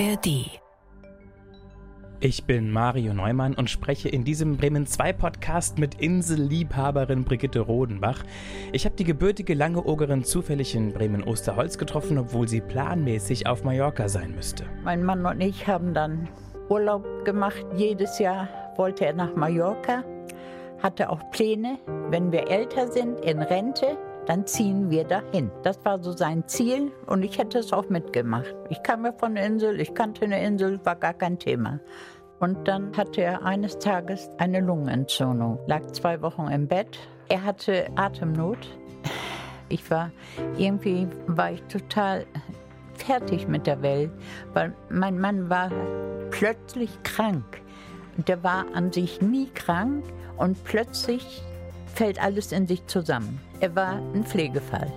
ARD. Ich bin Mario Neumann und spreche in diesem Bremen 2 Podcast mit Inselliebhaberin Brigitte Rodenbach. Ich habe die gebürtige Langeogerin zufällig in Bremen-Osterholz getroffen, obwohl sie planmäßig auf Mallorca sein müsste. Mein Mann und ich haben dann Urlaub gemacht. Jedes Jahr wollte er nach Mallorca, hatte auch Pläne, wenn wir älter sind, in Rente, dann ziehen wir dahin. Das war so sein Ziel und ich hätte es auch mitgemacht. Ich kam ja von der Insel, ich kannte eine Insel, war gar kein Thema. Und dann hatte er eines Tages eine Lungenentzündung, lag zwei Wochen im Bett. Er hatte Atemnot. Ich war, irgendwie war ich total fertig mit der Welt, weil mein Mann war plötzlich krank. Der war an sich nie krank und plötzlich fällt alles in sich zusammen. Er war ein Pflegefall.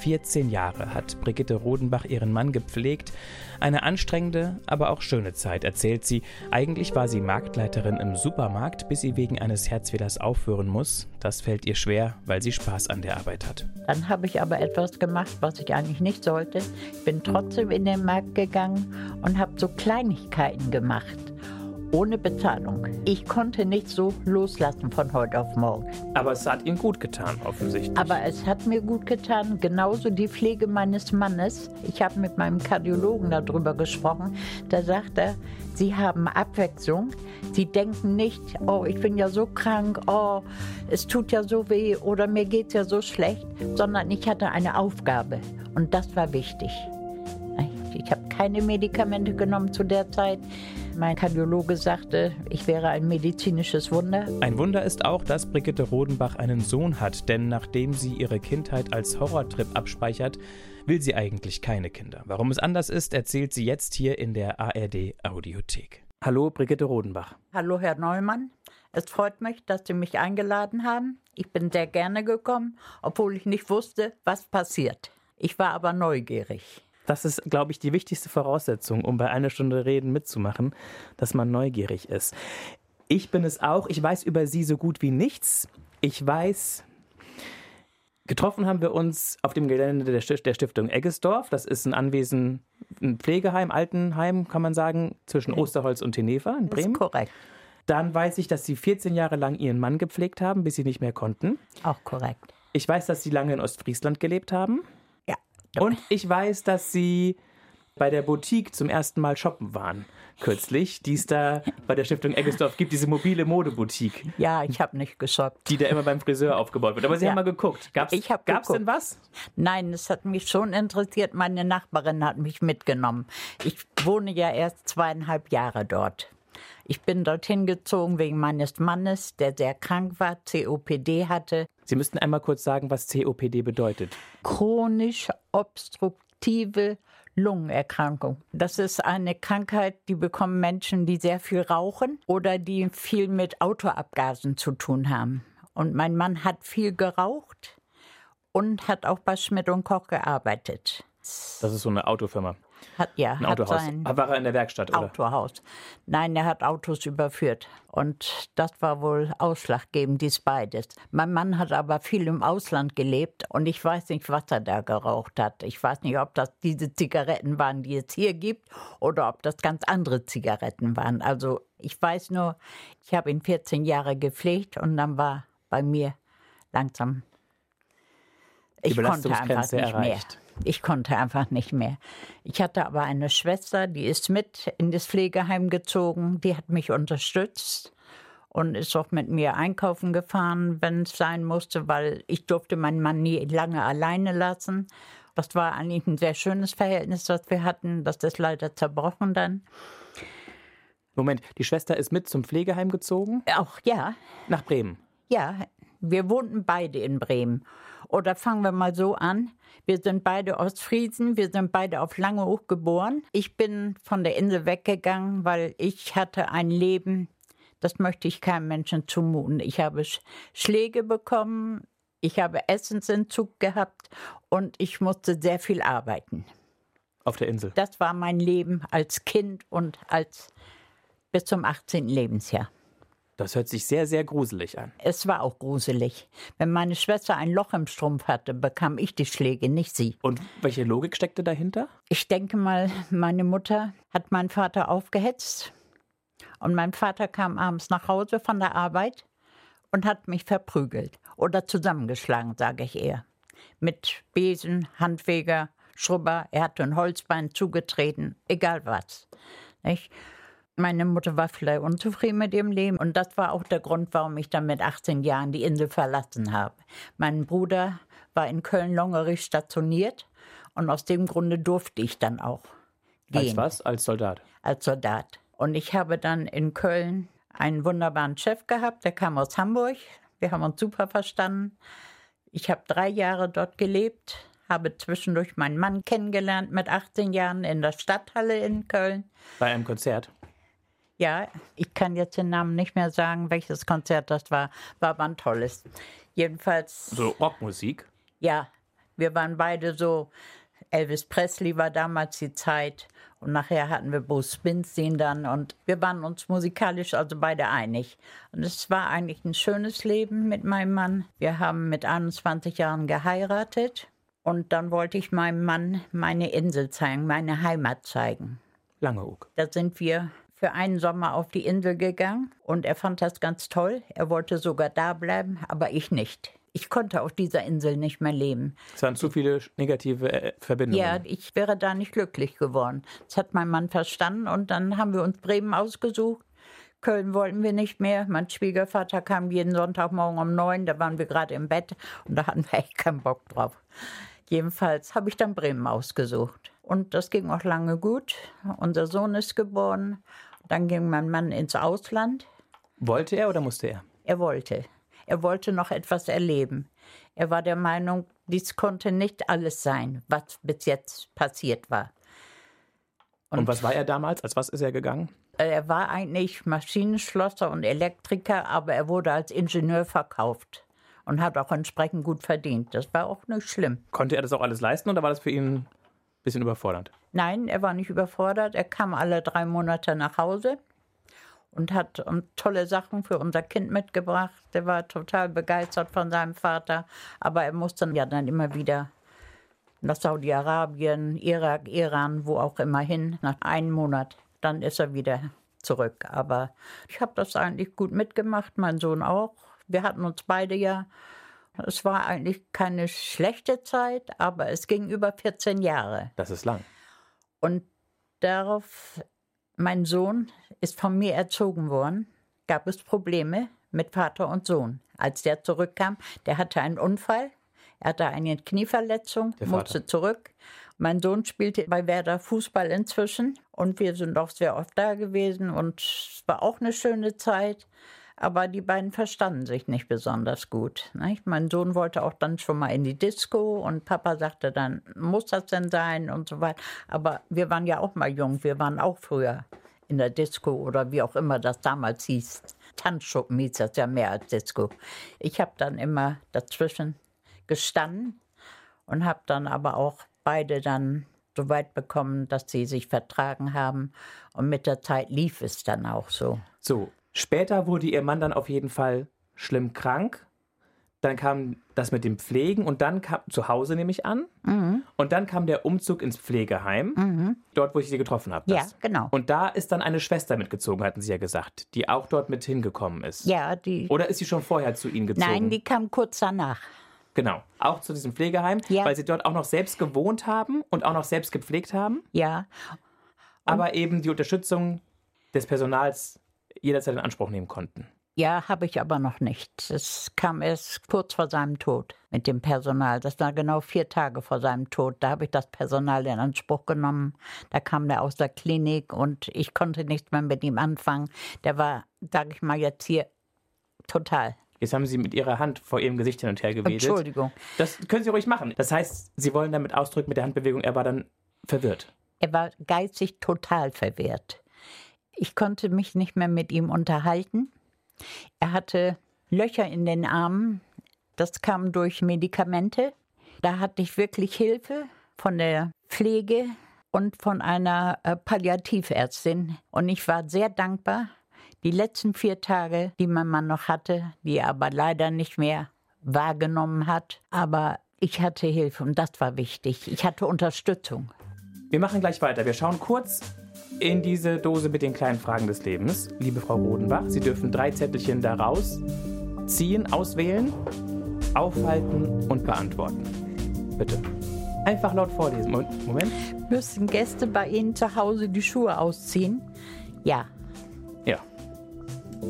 14 Jahre hat Brigitte Rodenbach ihren Mann gepflegt. Eine anstrengende, aber auch schöne Zeit, erzählt sie. Eigentlich war sie Marktleiterin im Supermarkt, bis sie wegen eines Herzfehlers aufhören muss. Das fällt ihr schwer, weil sie Spaß an der Arbeit hat. Dann habe ich aber etwas gemacht, was ich eigentlich nicht sollte. Ich bin trotzdem in den Markt gegangen und habe so Kleinigkeiten gemacht ohne Bezahlung. Ich konnte nicht so loslassen von heute auf morgen. Aber es hat Ihnen gut getan, offensichtlich. Aber es hat mir gut getan, genauso die Pflege meines Mannes. Ich habe mit meinem Kardiologen darüber gesprochen. Da sagt er, Sie haben Abwechslung. Sie denken nicht, oh, ich bin ja so krank, oh, es tut ja so weh oder mir geht es ja so schlecht, sondern ich hatte eine Aufgabe und das war wichtig. Ich habe keine Medikamente genommen zu der Zeit. Mein Kardiologe sagte, ich wäre ein medizinisches Wunder. Ein Wunder ist auch, dass Brigitte Rodenbach einen Sohn hat, denn nachdem sie ihre Kindheit als Horrortrip abspeichert, will sie eigentlich keine Kinder. Warum es anders ist, erzählt sie jetzt hier in der ARD Audiothek. Hallo, Brigitte Rodenbach. Hallo, Herr Neumann. Es freut mich, dass Sie mich eingeladen haben. Ich bin sehr gerne gekommen, obwohl ich nicht wusste, was passiert. Ich war aber neugierig. Das ist, glaube ich, die wichtigste Voraussetzung, um bei einer Stunde Reden mitzumachen, dass man neugierig ist. Ich bin es auch. Ich weiß über Sie so gut wie nichts. Ich weiß, getroffen haben wir uns auf dem Gelände der Stiftung Eggesdorf. Das ist ein Anwesen, ein Pflegeheim, Altenheim, kann man sagen, zwischen Osterholz und Tenefa in Bremen. Das ist korrekt. Dann weiß ich, dass Sie 14 Jahre lang Ihren Mann gepflegt haben, bis Sie nicht mehr konnten. Auch korrekt. Ich weiß, dass Sie lange in Ostfriesland gelebt haben. Und ich weiß, dass Sie bei der Boutique zum ersten Mal shoppen waren. Kürzlich, die es da bei der Stiftung Eggesdorf gibt, diese mobile Modeboutique. Ja, ich habe nicht geshoppt. Die da immer beim Friseur aufgebaut wird. Aber Sie ja. haben mal geguckt. Gab's, ich hab gab's denn was? Nein, es hat mich schon interessiert. Meine Nachbarin hat mich mitgenommen. Ich wohne ja erst zweieinhalb Jahre dort. Ich bin dorthin gezogen wegen meines Mannes, der sehr krank war, COPD hatte. Sie müssten einmal kurz sagen, was COPD bedeutet. Chronisch obstruktive Lungenerkrankung. Das ist eine Krankheit, die bekommen Menschen, die sehr viel rauchen oder die viel mit Autoabgasen zu tun haben. Und mein Mann hat viel geraucht und hat auch bei Schmidt und Koch gearbeitet. Das ist so eine Autofirma. Hat ja. Ein Autohaus. Sein war er in der Werkstatt, oder? Autohaus. Nein, er hat Autos überführt. Und das war wohl ausschlaggebend, dies beides. Mein Mann hat aber viel im Ausland gelebt und ich weiß nicht, was er da geraucht hat. Ich weiß nicht, ob das diese Zigaretten waren, die es hier gibt, oder ob das ganz andere Zigaretten waren. Also ich weiß nur, ich habe ihn 14 Jahre gepflegt und dann war bei mir langsam. Ich konnte einfach nicht erreicht. mehr. Ich konnte einfach nicht mehr. Ich hatte aber eine Schwester, die ist mit in das Pflegeheim gezogen, die hat mich unterstützt und ist auch mit mir einkaufen gefahren, wenn es sein musste, weil ich durfte meinen Mann nie lange alleine lassen. Das war eigentlich ein sehr schönes Verhältnis, das wir hatten. Das ist leider zerbrochen dann. Moment, die Schwester ist mit zum Pflegeheim gezogen? Auch ja. Nach Bremen? Ja, wir wohnten beide in Bremen. Oder fangen wir mal so an. Wir sind beide Ostfriesen, wir sind beide auf Langeoog geboren. Ich bin von der Insel weggegangen, weil ich hatte ein Leben, das möchte ich keinem Menschen zumuten. Ich habe Schläge bekommen, ich habe Essensentzug gehabt und ich musste sehr viel arbeiten. Auf der Insel? Das war mein Leben als Kind und als bis zum 18. Lebensjahr. Das hört sich sehr, sehr gruselig an. Es war auch gruselig. Wenn meine Schwester ein Loch im Strumpf hatte, bekam ich die Schläge, nicht sie. Und welche Logik steckte dahinter? Ich denke mal, meine Mutter hat meinen Vater aufgehetzt. Und mein Vater kam abends nach Hause von der Arbeit und hat mich verprügelt oder zusammengeschlagen, sage ich eher. Mit Besen, Handweger, Schrubber, er hatte ein Holzbein zugetreten, egal was. Nicht? Meine Mutter war vielleicht unzufrieden mit ihrem Leben und das war auch der Grund, warum ich dann mit 18 Jahren die Insel verlassen habe. Mein Bruder war in Köln-Longerich stationiert und aus dem Grunde durfte ich dann auch gehen. Als was? Als Soldat? Als Soldat. Und ich habe dann in Köln einen wunderbaren Chef gehabt, der kam aus Hamburg. Wir haben uns super verstanden. Ich habe drei Jahre dort gelebt, habe zwischendurch meinen Mann kennengelernt mit 18 Jahren in der Stadthalle in Köln. Bei einem Konzert? Ja, ich kann jetzt den Namen nicht mehr sagen, welches Konzert das war. War aber ein tolles. Jedenfalls. So Rockmusik? Ja, wir waren beide so. Elvis Presley war damals die Zeit und nachher hatten wir Bruce Springsteen dann und wir waren uns musikalisch also beide einig. Und es war eigentlich ein schönes Leben mit meinem Mann. Wir haben mit 21 Jahren geheiratet und dann wollte ich meinem Mann meine Insel zeigen, meine Heimat zeigen. Langeoog. Da sind wir für einen Sommer auf die Insel gegangen und er fand das ganz toll. Er wollte sogar da bleiben, aber ich nicht. Ich konnte auf dieser Insel nicht mehr leben. Es waren zu viele negative äh, Verbindungen. Ja, ich wäre da nicht glücklich geworden. Das hat mein Mann verstanden und dann haben wir uns Bremen ausgesucht. Köln wollten wir nicht mehr. Mein Schwiegervater kam jeden Sonntagmorgen um neun, da waren wir gerade im Bett und da hatten wir echt keinen Bock drauf. Jedenfalls habe ich dann Bremen ausgesucht. Und das ging auch lange gut. Unser Sohn ist geboren dann ging mein Mann ins Ausland. Wollte er oder musste er? Er wollte. Er wollte noch etwas erleben. Er war der Meinung, dies konnte nicht alles sein, was bis jetzt passiert war. Und, und was war er damals? Als was ist er gegangen? Er war eigentlich Maschinenschlosser und Elektriker, aber er wurde als Ingenieur verkauft und hat auch entsprechend gut verdient. Das war auch nicht schlimm. Konnte er das auch alles leisten oder war das für ihn bisschen überfordert? Nein, er war nicht überfordert. Er kam alle drei Monate nach Hause und hat tolle Sachen für unser Kind mitgebracht. Er war total begeistert von seinem Vater, aber er musste ja dann immer wieder nach Saudi-Arabien, Irak, Iran, wo auch immer hin, nach einem Monat. Dann ist er wieder zurück. Aber ich habe das eigentlich gut mitgemacht, mein Sohn auch. Wir hatten uns beide ja es war eigentlich keine schlechte Zeit, aber es ging über 14 Jahre. Das ist lang. Und darauf, mein Sohn ist von mir erzogen worden, gab es Probleme mit Vater und Sohn. Als der zurückkam, der hatte einen Unfall, er hatte eine Knieverletzung, musste zurück. Mein Sohn spielte bei Werder Fußball inzwischen und wir sind auch sehr oft da gewesen und es war auch eine schöne Zeit. Aber die beiden verstanden sich nicht besonders gut. Nicht? Mein Sohn wollte auch dann schon mal in die Disco und Papa sagte dann, muss das denn sein und so weiter. Aber wir waren ja auch mal jung, wir waren auch früher in der Disco oder wie auch immer das damals hieß. Tanzschuppen hieß das ja mehr als Disco. Ich habe dann immer dazwischen gestanden und habe dann aber auch beide dann so weit bekommen, dass sie sich vertragen haben. Und mit der Zeit lief es dann auch so. So, Später wurde ihr Mann dann auf jeden Fall schlimm krank. Dann kam das mit dem Pflegen und dann kam zu Hause nehme ich an. Mhm. Und dann kam der Umzug ins Pflegeheim, mhm. dort, wo ich sie getroffen habe. Ja, genau. Und da ist dann eine Schwester mitgezogen, hatten Sie ja gesagt, die auch dort mit hingekommen ist. Ja, die. Oder ist sie schon vorher zu Ihnen gezogen? Nein, die kam kurz danach. Genau, auch zu diesem Pflegeheim, ja. weil Sie dort auch noch selbst gewohnt haben und auch noch selbst gepflegt haben. Ja. Und aber eben die Unterstützung des Personals jederzeit in Anspruch nehmen konnten. Ja, habe ich aber noch nicht. Es kam erst kurz vor seinem Tod mit dem Personal. Das war genau vier Tage vor seinem Tod. Da habe ich das Personal in Anspruch genommen. Da kam der aus der Klinik und ich konnte nichts mehr mit ihm anfangen. Der war, sage ich mal jetzt hier, total. Jetzt haben Sie mit Ihrer Hand vor Ihrem Gesicht hin und her gewedelt. Entschuldigung. Das können Sie ruhig machen. Das heißt, Sie wollen damit ausdrücken mit der Handbewegung, er war dann verwirrt. Er war geistig total verwirrt. Ich konnte mich nicht mehr mit ihm unterhalten. Er hatte Löcher in den Armen. Das kam durch Medikamente. Da hatte ich wirklich Hilfe von der Pflege und von einer äh, Palliativärztin. Und ich war sehr dankbar, Die letzten vier Tage, die mein Mann noch hatte, die er aber leider nicht mehr wahrgenommen hat. Aber ich hatte Hilfe und das war wichtig. Ich hatte Unterstützung. Wir machen gleich weiter. Wir schauen kurz in diese Dose mit den kleinen Fragen des Lebens. Liebe Frau Rodenbach, Sie dürfen drei Zettelchen daraus ziehen, auswählen, aufhalten und beantworten. Bitte. Einfach laut vorlesen. Moment. Müssen Gäste bei Ihnen zu Hause die Schuhe ausziehen? Ja. Ja.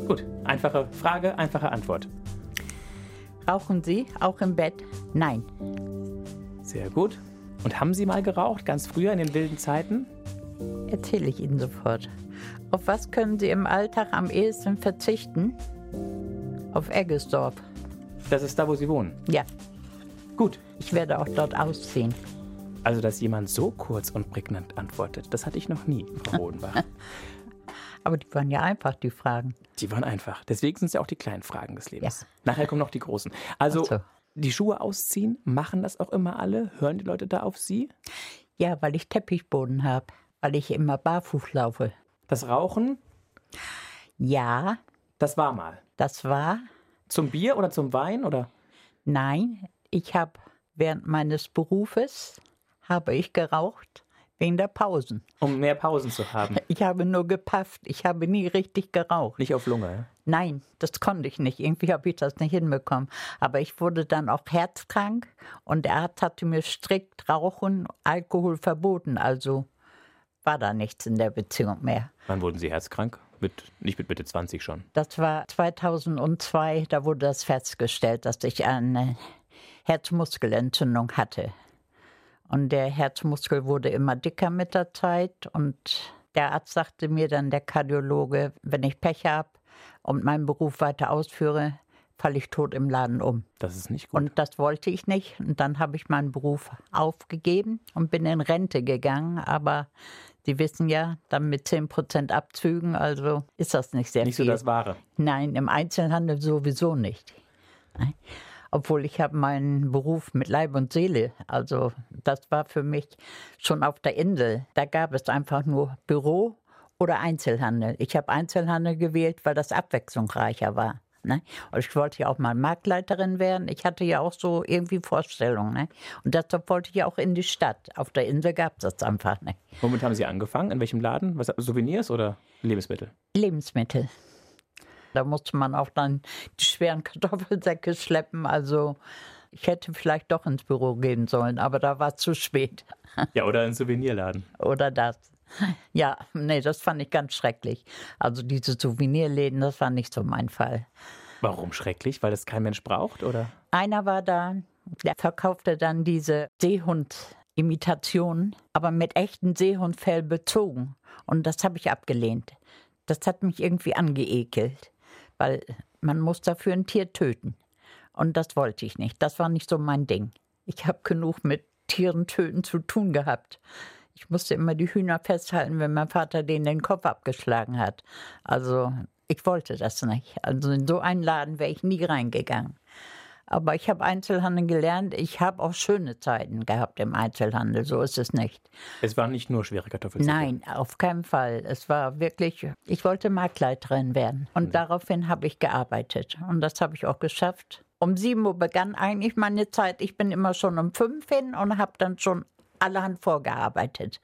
Gut. Einfache Frage, einfache Antwort. Rauchen Sie auch im Bett? Nein. Sehr gut. Und haben Sie mal geraucht, ganz früher in den wilden Zeiten? Erzähle ich Ihnen sofort. Auf was können Sie im Alltag am ehesten verzichten? Auf Eggesdorf. Das ist da, wo Sie wohnen? Ja. Gut. Ich werde auch dort ausziehen. Also, dass jemand so kurz und prägnant antwortet, das hatte ich noch nie, Frau Rodenbach. Aber die waren ja einfach, die Fragen. Die waren einfach. Deswegen sind es ja auch die kleinen Fragen des Lebens. Ja. Nachher kommen noch die großen. Also, so. die Schuhe ausziehen, machen das auch immer alle? Hören die Leute da auf Sie? Ja, weil ich Teppichboden habe, weil ich immer barfuß laufe. Das Rauchen? Ja. Das war mal. Das war. Zum Bier oder zum Wein oder? Nein, ich habe während meines Berufes habe ich geraucht wegen der Pausen. Um mehr Pausen zu haben. Ich habe nur gepafft. Ich habe nie richtig geraucht. Nicht auf Lunge, ja? Nein, das konnte ich nicht. Irgendwie habe ich das nicht hinbekommen. Aber ich wurde dann auch herzkrank und der Arzt hatte mir strikt Rauchen, Alkohol verboten. Also war da nichts in der Beziehung mehr. Wann wurden Sie herzkrank? Mit, nicht mit Mitte 20 schon. Das war 2002, da wurde das festgestellt, dass ich eine Herzmuskelentzündung hatte. Und der Herzmuskel wurde immer dicker mit der Zeit. Und der Arzt sagte mir dann, der Kardiologe, wenn ich Pech habe und meinen Beruf weiter ausführe, falle ich tot im Laden um. Das ist nicht gut. Und das wollte ich nicht. Und dann habe ich meinen Beruf aufgegeben und bin in Rente gegangen. Aber Sie wissen ja, dann mit 10% Abzügen, also ist das nicht sehr nicht viel. Nicht so das Wahre. Nein, im Einzelhandel sowieso nicht. Obwohl ich habe meinen Beruf mit Leib und Seele, also das war für mich schon auf der Insel. Da gab es einfach nur Büro oder Einzelhandel. Ich habe Einzelhandel gewählt, weil das abwechslungsreicher war. Ne? Und ich wollte ja auch mal Marktleiterin werden. Ich hatte ja auch so irgendwie Vorstellungen. Ne? Und deshalb wollte ich ja auch in die Stadt. Auf der Insel gab es das einfach nicht. Womit haben Sie angefangen? In welchem Laden? Was, Souvenirs oder Lebensmittel? Lebensmittel. Da musste man auch dann die schweren Kartoffelsäcke schleppen. Also ich hätte vielleicht doch ins Büro gehen sollen, aber da war es zu spät. Ja, oder ein Souvenirladen. Oder das. Ja, nee, das fand ich ganz schrecklich. Also diese Souvenirläden, das war nicht so mein Fall. Warum schrecklich? Weil das kein Mensch braucht, oder? Einer war da, der verkaufte dann diese Seehund-Imitationen, aber mit echtem Seehundfell bezogen. Und das habe ich abgelehnt. Das hat mich irgendwie angeekelt, weil man muss dafür ein Tier töten. Und das wollte ich nicht. Das war nicht so mein Ding. Ich habe genug mit Tieren töten zu tun gehabt. Ich musste immer die Hühner festhalten, wenn mein Vater denen den Kopf abgeschlagen hat. Also ich wollte das nicht. Also in so einen Laden wäre ich nie reingegangen. Aber ich habe Einzelhandel gelernt. Ich habe auch schöne Zeiten gehabt im Einzelhandel. So ist es nicht. Es waren nicht nur schwere Kartoffeln. Nein, auf keinen Fall. Es war wirklich, ich wollte Marktleiterin werden. Und mhm. daraufhin habe ich gearbeitet. Und das habe ich auch geschafft. Um sieben Uhr begann eigentlich meine Zeit. Ich bin immer schon um fünf hin und habe dann schon allerhand vorgearbeitet.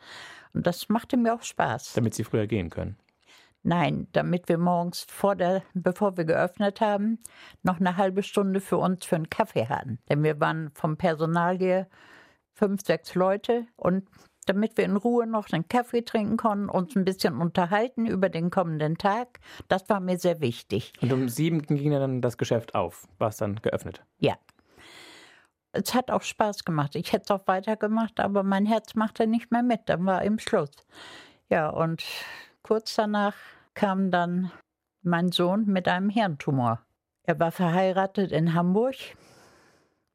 Und das machte mir auch Spaß. Damit Sie früher gehen können? Nein, damit wir morgens, vor der, bevor wir geöffnet haben, noch eine halbe Stunde für uns für einen Kaffee hatten. Denn wir waren vom Personal hier fünf, sechs Leute und damit wir in Ruhe noch einen Kaffee trinken konnten, uns ein bisschen unterhalten über den kommenden Tag. Das war mir sehr wichtig. Und um sieben ging dann das Geschäft auf, war es dann geöffnet? Ja. Es hat auch Spaß gemacht. Ich hätte es auch weitergemacht, aber mein Herz machte nicht mehr mit. Dann war im Schluss. Ja, und kurz danach kam dann mein Sohn mit einem Hirntumor. Er war verheiratet in Hamburg.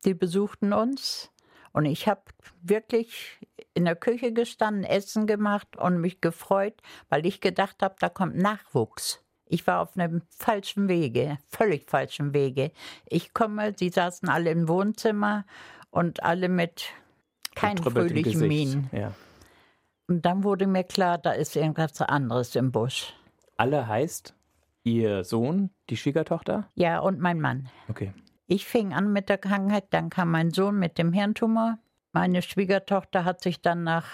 Die besuchten uns. Und ich habe wirklich in der Küche gestanden, Essen gemacht und mich gefreut, weil ich gedacht habe, da kommt Nachwuchs. Ich war auf einem falschen Wege, völlig falschen Wege. Ich komme, sie saßen alle im Wohnzimmer und alle mit keinen fröhlichen Mienen. Ja. Und dann wurde mir klar, da ist irgendwas anderes im Busch. Alle heißt? Ihr Sohn, die Schwiegertochter? Ja, und mein Mann. Okay. Ich fing an mit der Krankheit, dann kam mein Sohn mit dem Hirntumor. Meine Schwiegertochter hat sich dann nach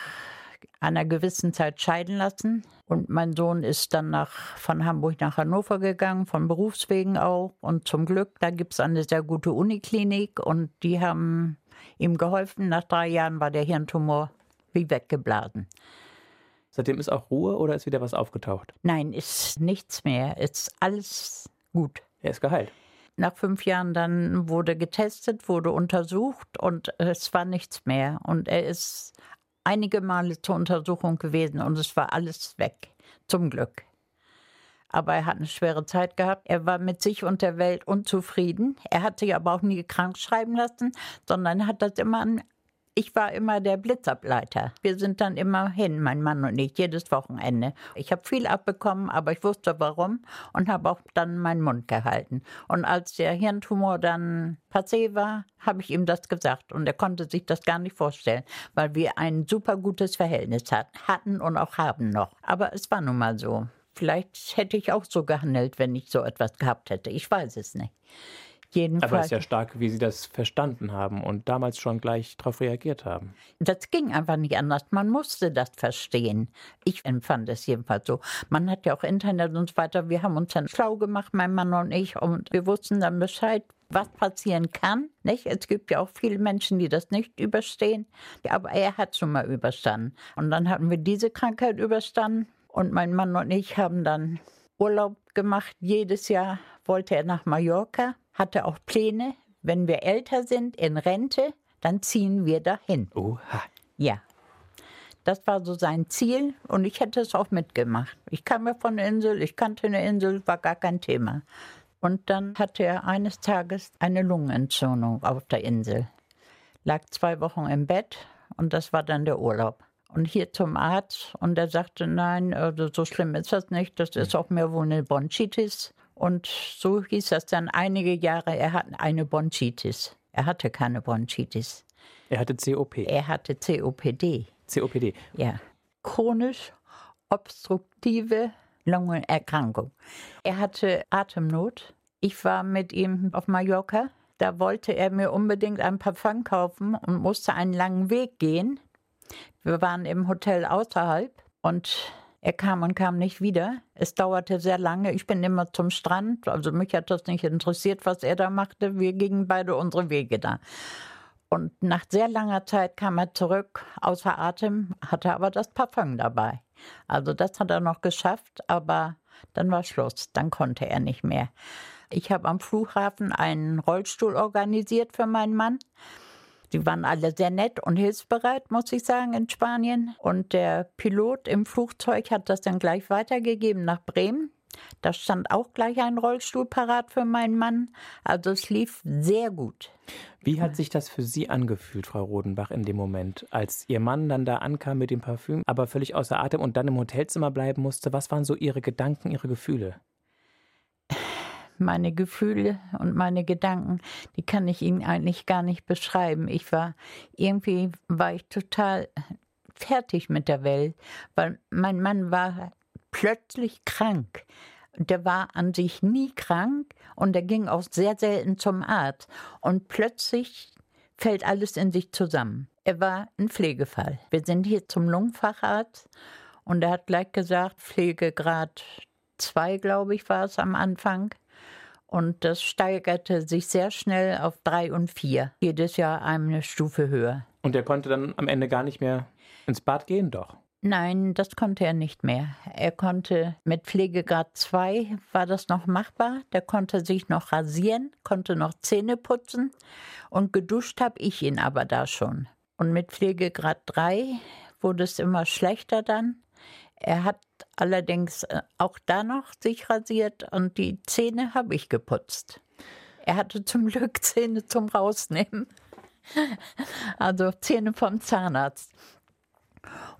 einer gewissen Zeit scheiden lassen. Und mein Sohn ist dann nach, von Hamburg nach Hannover gegangen, von Berufswegen auch. Und zum Glück, da gibt es eine sehr gute Uniklinik und die haben ihm geholfen. Nach drei Jahren war der Hirntumor wie weggeblasen. Seitdem ist auch Ruhe oder ist wieder was aufgetaucht? Nein, ist nichts mehr. Ist alles gut. Er ist geheilt. Nach fünf Jahren dann wurde getestet, wurde untersucht und es war nichts mehr. Und er ist einige Male zur Untersuchung gewesen und es war alles weg. Zum Glück. Aber er hat eine schwere Zeit gehabt. Er war mit sich und der Welt unzufrieden. Er hat sich aber auch nie krank schreiben lassen, sondern hat das immer an ich war immer der Blitzableiter. Wir sind dann immer hin, mein Mann und ich, jedes Wochenende. Ich habe viel abbekommen, aber ich wusste warum und habe auch dann meinen Mund gehalten. Und als der Hirntumor dann passé war, habe ich ihm das gesagt und er konnte sich das gar nicht vorstellen, weil wir ein super gutes Verhältnis hatten und auch haben noch. Aber es war nun mal so. Vielleicht hätte ich auch so gehandelt, wenn ich so etwas gehabt hätte. Ich weiß es nicht. Jedenfalls. Aber es ist ja stark, wie Sie das verstanden haben und damals schon gleich darauf reagiert haben. Das ging einfach nicht anders. Man musste das verstehen. Ich empfand es jedenfalls so. Man hat ja auch Internet und so weiter. Wir haben uns dann schlau gemacht, mein Mann und ich, und wir wussten dann Bescheid, was passieren kann. Nicht? Es gibt ja auch viele Menschen, die das nicht überstehen. Aber er hat schon mal überstanden. Und dann hatten wir diese Krankheit überstanden. Und mein Mann und ich haben dann Urlaub gemacht. Jedes Jahr wollte er nach Mallorca hatte auch Pläne, wenn wir älter sind, in Rente, dann ziehen wir dahin. Oha. Ja. Das war so sein Ziel und ich hätte es auch mitgemacht. Ich kam ja von der Insel, ich kannte eine Insel, war gar kein Thema. Und dann hatte er eines Tages eine Lungenentzündung auf der Insel. Lag zwei Wochen im Bett und das war dann der Urlaub. Und hier zum Arzt und er sagte, nein, also so schlimm ist das nicht, das ist auch mehr wohl eine Bronchitis. Und so hieß das dann einige Jahre, er hat eine Bronchitis. Er hatte keine Bronchitis. Er hatte COP. Er hatte COPD. COPD. Ja. Chronisch obstruktive Lungenerkrankung. Er hatte Atemnot. Ich war mit ihm auf Mallorca. Da wollte er mir unbedingt ein Parfum kaufen und musste einen langen Weg gehen. Wir waren im Hotel außerhalb und er kam und kam nicht wieder. Es dauerte sehr lange. Ich bin immer zum Strand. Also mich hat das nicht interessiert, was er da machte. Wir gingen beide unsere Wege da. Und nach sehr langer Zeit kam er zurück, außer Atem, hatte aber das Parfum dabei. Also das hat er noch geschafft, aber dann war Schluss. Dann konnte er nicht mehr. Ich habe am Flughafen einen Rollstuhl organisiert für meinen Mann. Die waren alle sehr nett und hilfsbereit, muss ich sagen, in Spanien. Und der Pilot im Flugzeug hat das dann gleich weitergegeben nach Bremen. Da stand auch gleich ein Rollstuhl parat für meinen Mann. Also es lief sehr gut. Wie hat sich das für Sie angefühlt, Frau Rodenbach, in dem Moment, als Ihr Mann dann da ankam mit dem Parfüm, aber völlig außer Atem und dann im Hotelzimmer bleiben musste? Was waren so Ihre Gedanken, Ihre Gefühle? Meine Gefühle und meine Gedanken, die kann ich Ihnen eigentlich gar nicht beschreiben. Ich war, irgendwie war ich total fertig mit der Welt, weil mein Mann war plötzlich krank. Der war an sich nie krank und er ging auch sehr selten zum Arzt. Und plötzlich fällt alles in sich zusammen. Er war ein Pflegefall. Wir sind hier zum Lungenfacharzt und er hat gleich gesagt, Pflegegrad 2, glaube ich, war es am Anfang. Und das steigerte sich sehr schnell auf drei und vier. Jedes Jahr eine Stufe höher. Und er konnte dann am Ende gar nicht mehr ins Bad gehen, doch? Nein, das konnte er nicht mehr. Er konnte mit Pflegegrad 2 war das noch machbar. Der konnte sich noch rasieren, konnte noch Zähne putzen und geduscht habe ich ihn aber da schon. Und mit Pflegegrad 3 wurde es immer schlechter dann. Er hat allerdings äh, auch da noch sich rasiert und die Zähne habe ich geputzt. Er hatte zum Glück Zähne zum Rausnehmen. Also Zähne vom Zahnarzt.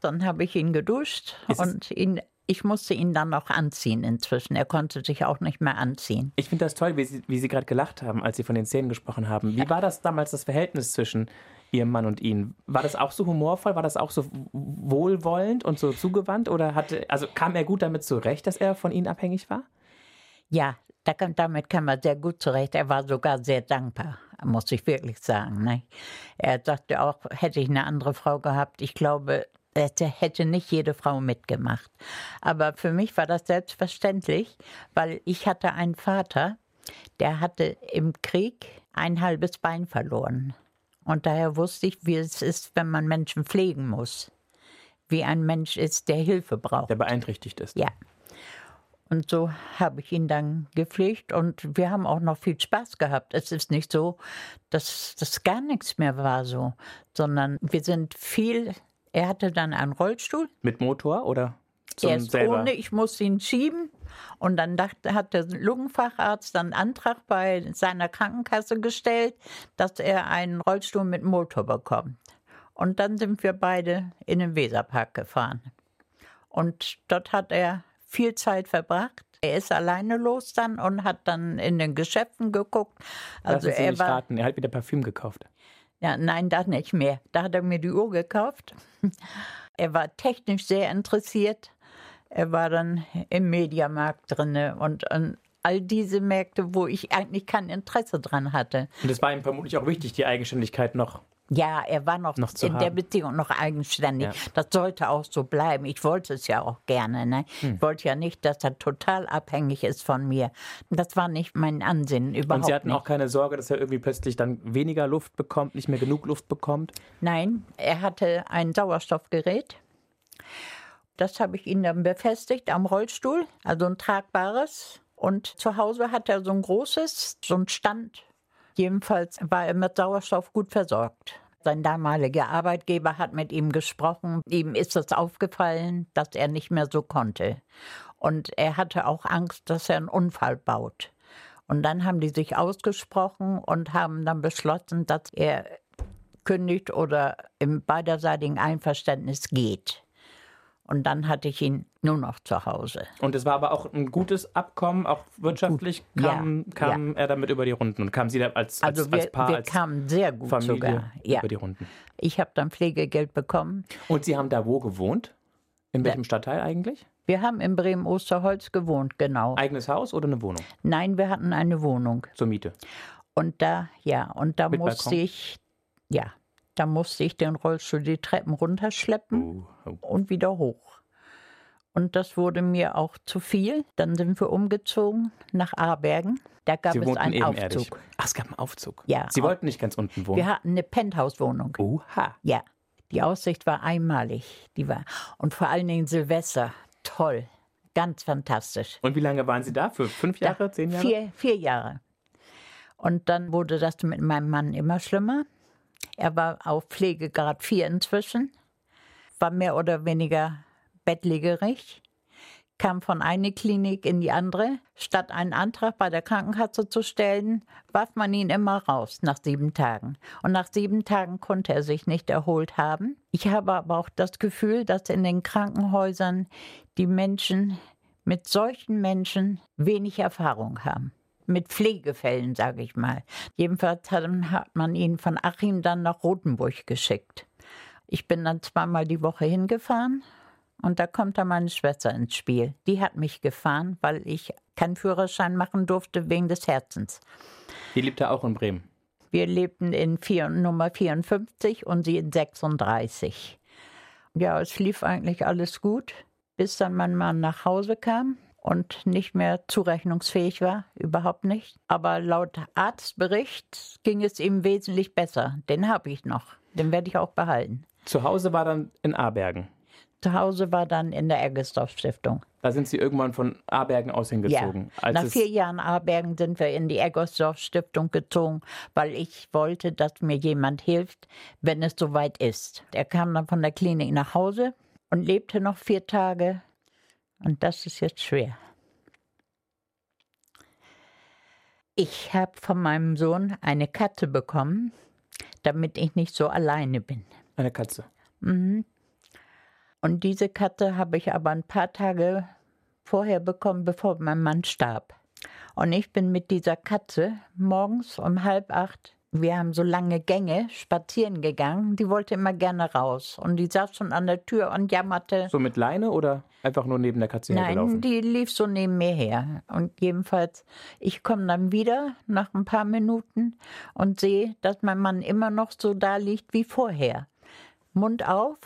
Dann habe ich ihn geduscht Ist und ihn ich musste ihn dann noch anziehen inzwischen. Er konnte sich auch nicht mehr anziehen. Ich finde das toll, wie Sie, wie Sie gerade gelacht haben, als Sie von den Zähnen gesprochen haben. Wie war das damals das Verhältnis zwischen Ihrem Mann und Ihnen? War das auch so humorvoll? War das auch so wohlwollend und so zugewandt? Oder hatte, also kam er gut damit zurecht, dass er von Ihnen abhängig war? Ja, damit kam er sehr gut zurecht. Er war sogar sehr dankbar, muss ich wirklich sagen. Ne? Er sagte auch, hätte ich eine andere Frau gehabt, ich glaube, hätte nicht jede Frau mitgemacht. Aber für mich war das selbstverständlich, weil ich hatte einen Vater, der hatte im Krieg ein halbes Bein verloren. Und daher wusste ich, wie es ist, wenn man Menschen pflegen muss. Wie ein Mensch ist, der Hilfe braucht. Der beeinträchtigt ist. Ja. Und so habe ich ihn dann gepflegt und wir haben auch noch viel Spaß gehabt. Es ist nicht so, dass das gar nichts mehr war so, sondern wir sind viel. Er hatte dann einen Rollstuhl. Mit Motor oder? Erst selber? ohne, ich musste ihn schieben. Und dann dachte, hat der Lungenfacharzt dann einen Antrag bei seiner Krankenkasse gestellt, dass er einen Rollstuhl mit Motor bekommt. Und dann sind wir beide in den Weserpark gefahren. Und dort hat er viel Zeit verbracht. Er ist alleine los dann und hat dann in den Geschäften geguckt. Also Lassen Sie er war, raten, er hat wieder Parfüm gekauft. Ja, nein, da nicht mehr. Da hat er mir die Uhr gekauft. Er war technisch sehr interessiert. Er war dann im Mediamarkt drin und, und all diese Märkte, wo ich eigentlich kein Interesse dran hatte. Und es war ihm vermutlich auch wichtig, die Eigenständigkeit noch ja, er war noch, noch in haben. der Beziehung noch eigenständig. Ja. Das sollte auch so bleiben. Ich wollte es ja auch gerne. Ne? Hm. Ich wollte ja nicht, dass er total abhängig ist von mir. Das war nicht mein Ansinnen überhaupt. Und Sie hatten nicht. auch keine Sorge, dass er irgendwie plötzlich dann weniger Luft bekommt, nicht mehr genug Luft bekommt? Nein, er hatte ein Sauerstoffgerät. Das habe ich ihm dann befestigt am Rollstuhl, also ein tragbares. Und zu Hause hat er so ein großes, so ein Stand Jedenfalls war er mit Sauerstoff gut versorgt. Sein damaliger Arbeitgeber hat mit ihm gesprochen. Ihm ist es aufgefallen, dass er nicht mehr so konnte. Und er hatte auch Angst, dass er einen Unfall baut. Und dann haben die sich ausgesprochen und haben dann beschlossen, dass er kündigt oder im beiderseitigen Einverständnis geht. Und dann hatte ich ihn nur noch zu Hause. Und es war aber auch ein gutes Abkommen, auch wirtschaftlich kam, ja, kam ja. er damit über die Runden und kam Sie da als, als, also wir, als Paar, wir als kamen sehr gut Familie sogar. Ja. über die Runden. Ich habe dann Pflegegeld bekommen. Und Sie haben da wo gewohnt? In welchem Stadtteil eigentlich? Wir haben in Bremen-Osterholz gewohnt, genau. Eigenes Haus oder eine Wohnung? Nein, wir hatten eine Wohnung. Zur Miete? Und da, ja, und da Mit musste Balkon? ich, ja, da musste ich den Rollstuhl die Treppen runterschleppen Oh, oh. und wieder hoch. Und das wurde mir auch zu viel. Dann sind wir umgezogen nach Aarbergen. Da gab Sie es einen. Aufzug. Ach, es gab einen Aufzug. Ja, Sie wollten nicht ganz unten wohnen. Wir hatten eine Penthouse-Wohnung. Oha. Ja, die Aussicht war einmalig. Die war und vor allen Dingen Silvester toll, ganz fantastisch. Und wie lange waren Sie da? Für fünf Da- Jahre, zehn Jahre? Vier, vier Jahre. Und dann wurde das mit meinem Mann immer schlimmer. Er war auf Pflegegrad 4 inzwischen, war mehr oder weniger bettlägerig, kam von einer Klinik in die andere. Statt einen Antrag bei der Krankenkasse zu stellen, warf man ihn immer raus nach sieben Tagen. Und nach sieben Tagen konnte er sich nicht erholt haben. Ich habe aber auch das Gefühl, dass in den Krankenhäusern die Menschen mit solchen Menschen wenig Erfahrung haben. Mit Pflegefällen, sage ich mal. Jedenfalls hat, hat man ihn von Achim dann nach Rothenburg geschickt. Ich bin dann zweimal die Woche hingefahren und da kommt dann meine Schwester ins Spiel. Die hat mich gefahren, weil ich keinen Führerschein machen durfte wegen des Herzens. Die lebte auch in Bremen. Wir lebten in vier, Nummer 54 und sie in 36. Ja, es lief eigentlich alles gut, bis dann mein Mann nach Hause kam und nicht mehr zurechnungsfähig war, überhaupt nicht. Aber laut Arztbericht ging es ihm wesentlich besser. Den habe ich noch, den werde ich auch behalten. Zu Hause war dann in Aarbergen. Zu Hause war dann in der Eggesdorf Stiftung. Da sind Sie irgendwann von Aarbergen aus hingezogen. Ja. Nach vier Jahren Aarbergen sind wir in die Eggersdorf Stiftung gezogen, weil ich wollte, dass mir jemand hilft, wenn es soweit ist. Er kam dann von der Klinik nach Hause und lebte noch vier Tage. Und das ist jetzt schwer. Ich habe von meinem Sohn eine Katze bekommen, damit ich nicht so alleine bin. Eine Katze. Mhm. Und diese Katze habe ich aber ein paar Tage vorher bekommen, bevor mein Mann starb. Und ich bin mit dieser Katze morgens um halb acht wir haben so lange Gänge spazieren gegangen. Die wollte immer gerne raus. Und die saß schon an der Tür und jammerte. So mit Leine oder einfach nur neben der Katze Nein, hergelaufen? die lief so neben mir her. Und jedenfalls, ich komme dann wieder nach ein paar Minuten und sehe, dass mein Mann immer noch so da liegt wie vorher. Mund auf.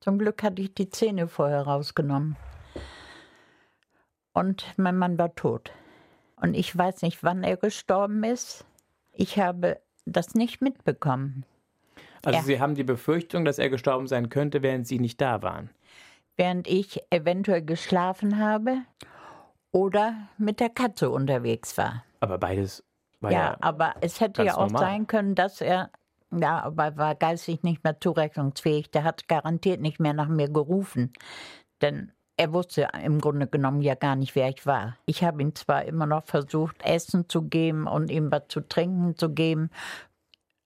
Zum Glück hatte ich die Zähne vorher rausgenommen. Und mein Mann war tot. Und ich weiß nicht, wann er gestorben ist. Ich habe das nicht mitbekommen. Also Ja. Sie haben die Befürchtung, dass er gestorben sein könnte, während Sie nicht da waren. Während ich eventuell geschlafen habe oder mit der Katze unterwegs war. Aber beides war ja, ja, aber es hätte ja auch normal. sein können, dass er, ja, aber er war geistig nicht mehr zurechnungsfähig. Der hat garantiert nicht mehr nach mir gerufen. Denn er wusste im Grunde genommen ja gar nicht, wer ich war. Ich habe ihm zwar immer noch versucht, Essen zu geben und ihm was zu trinken zu geben.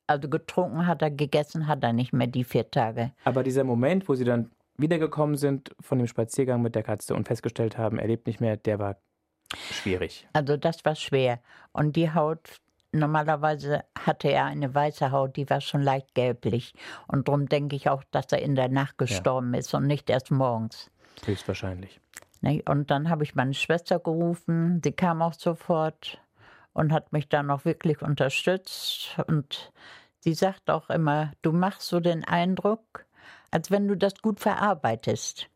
Also getrunken hat er, gegessen hat er nicht mehr die vier Tage. Aber dieser Moment, wo Sie dann wiedergekommen sind von dem Spaziergang mit der Katze und festgestellt haben, er lebt nicht mehr, der war schwierig. Also das war schwer. Und die Haut, normalerweise hatte er eine weiße Haut, die war schon leicht gelblich. Und darum denke ich auch, dass er in der Nacht gestorben ist und nicht erst morgens. Höchstwahrscheinlich. Ne? Und dann habe ich meine Schwester gerufen, sie kam auch sofort und hat mich dann auch wirklich unterstützt. Und sie sagt auch immer, du machst so den Eindruck, als wenn du das gut verarbeitest.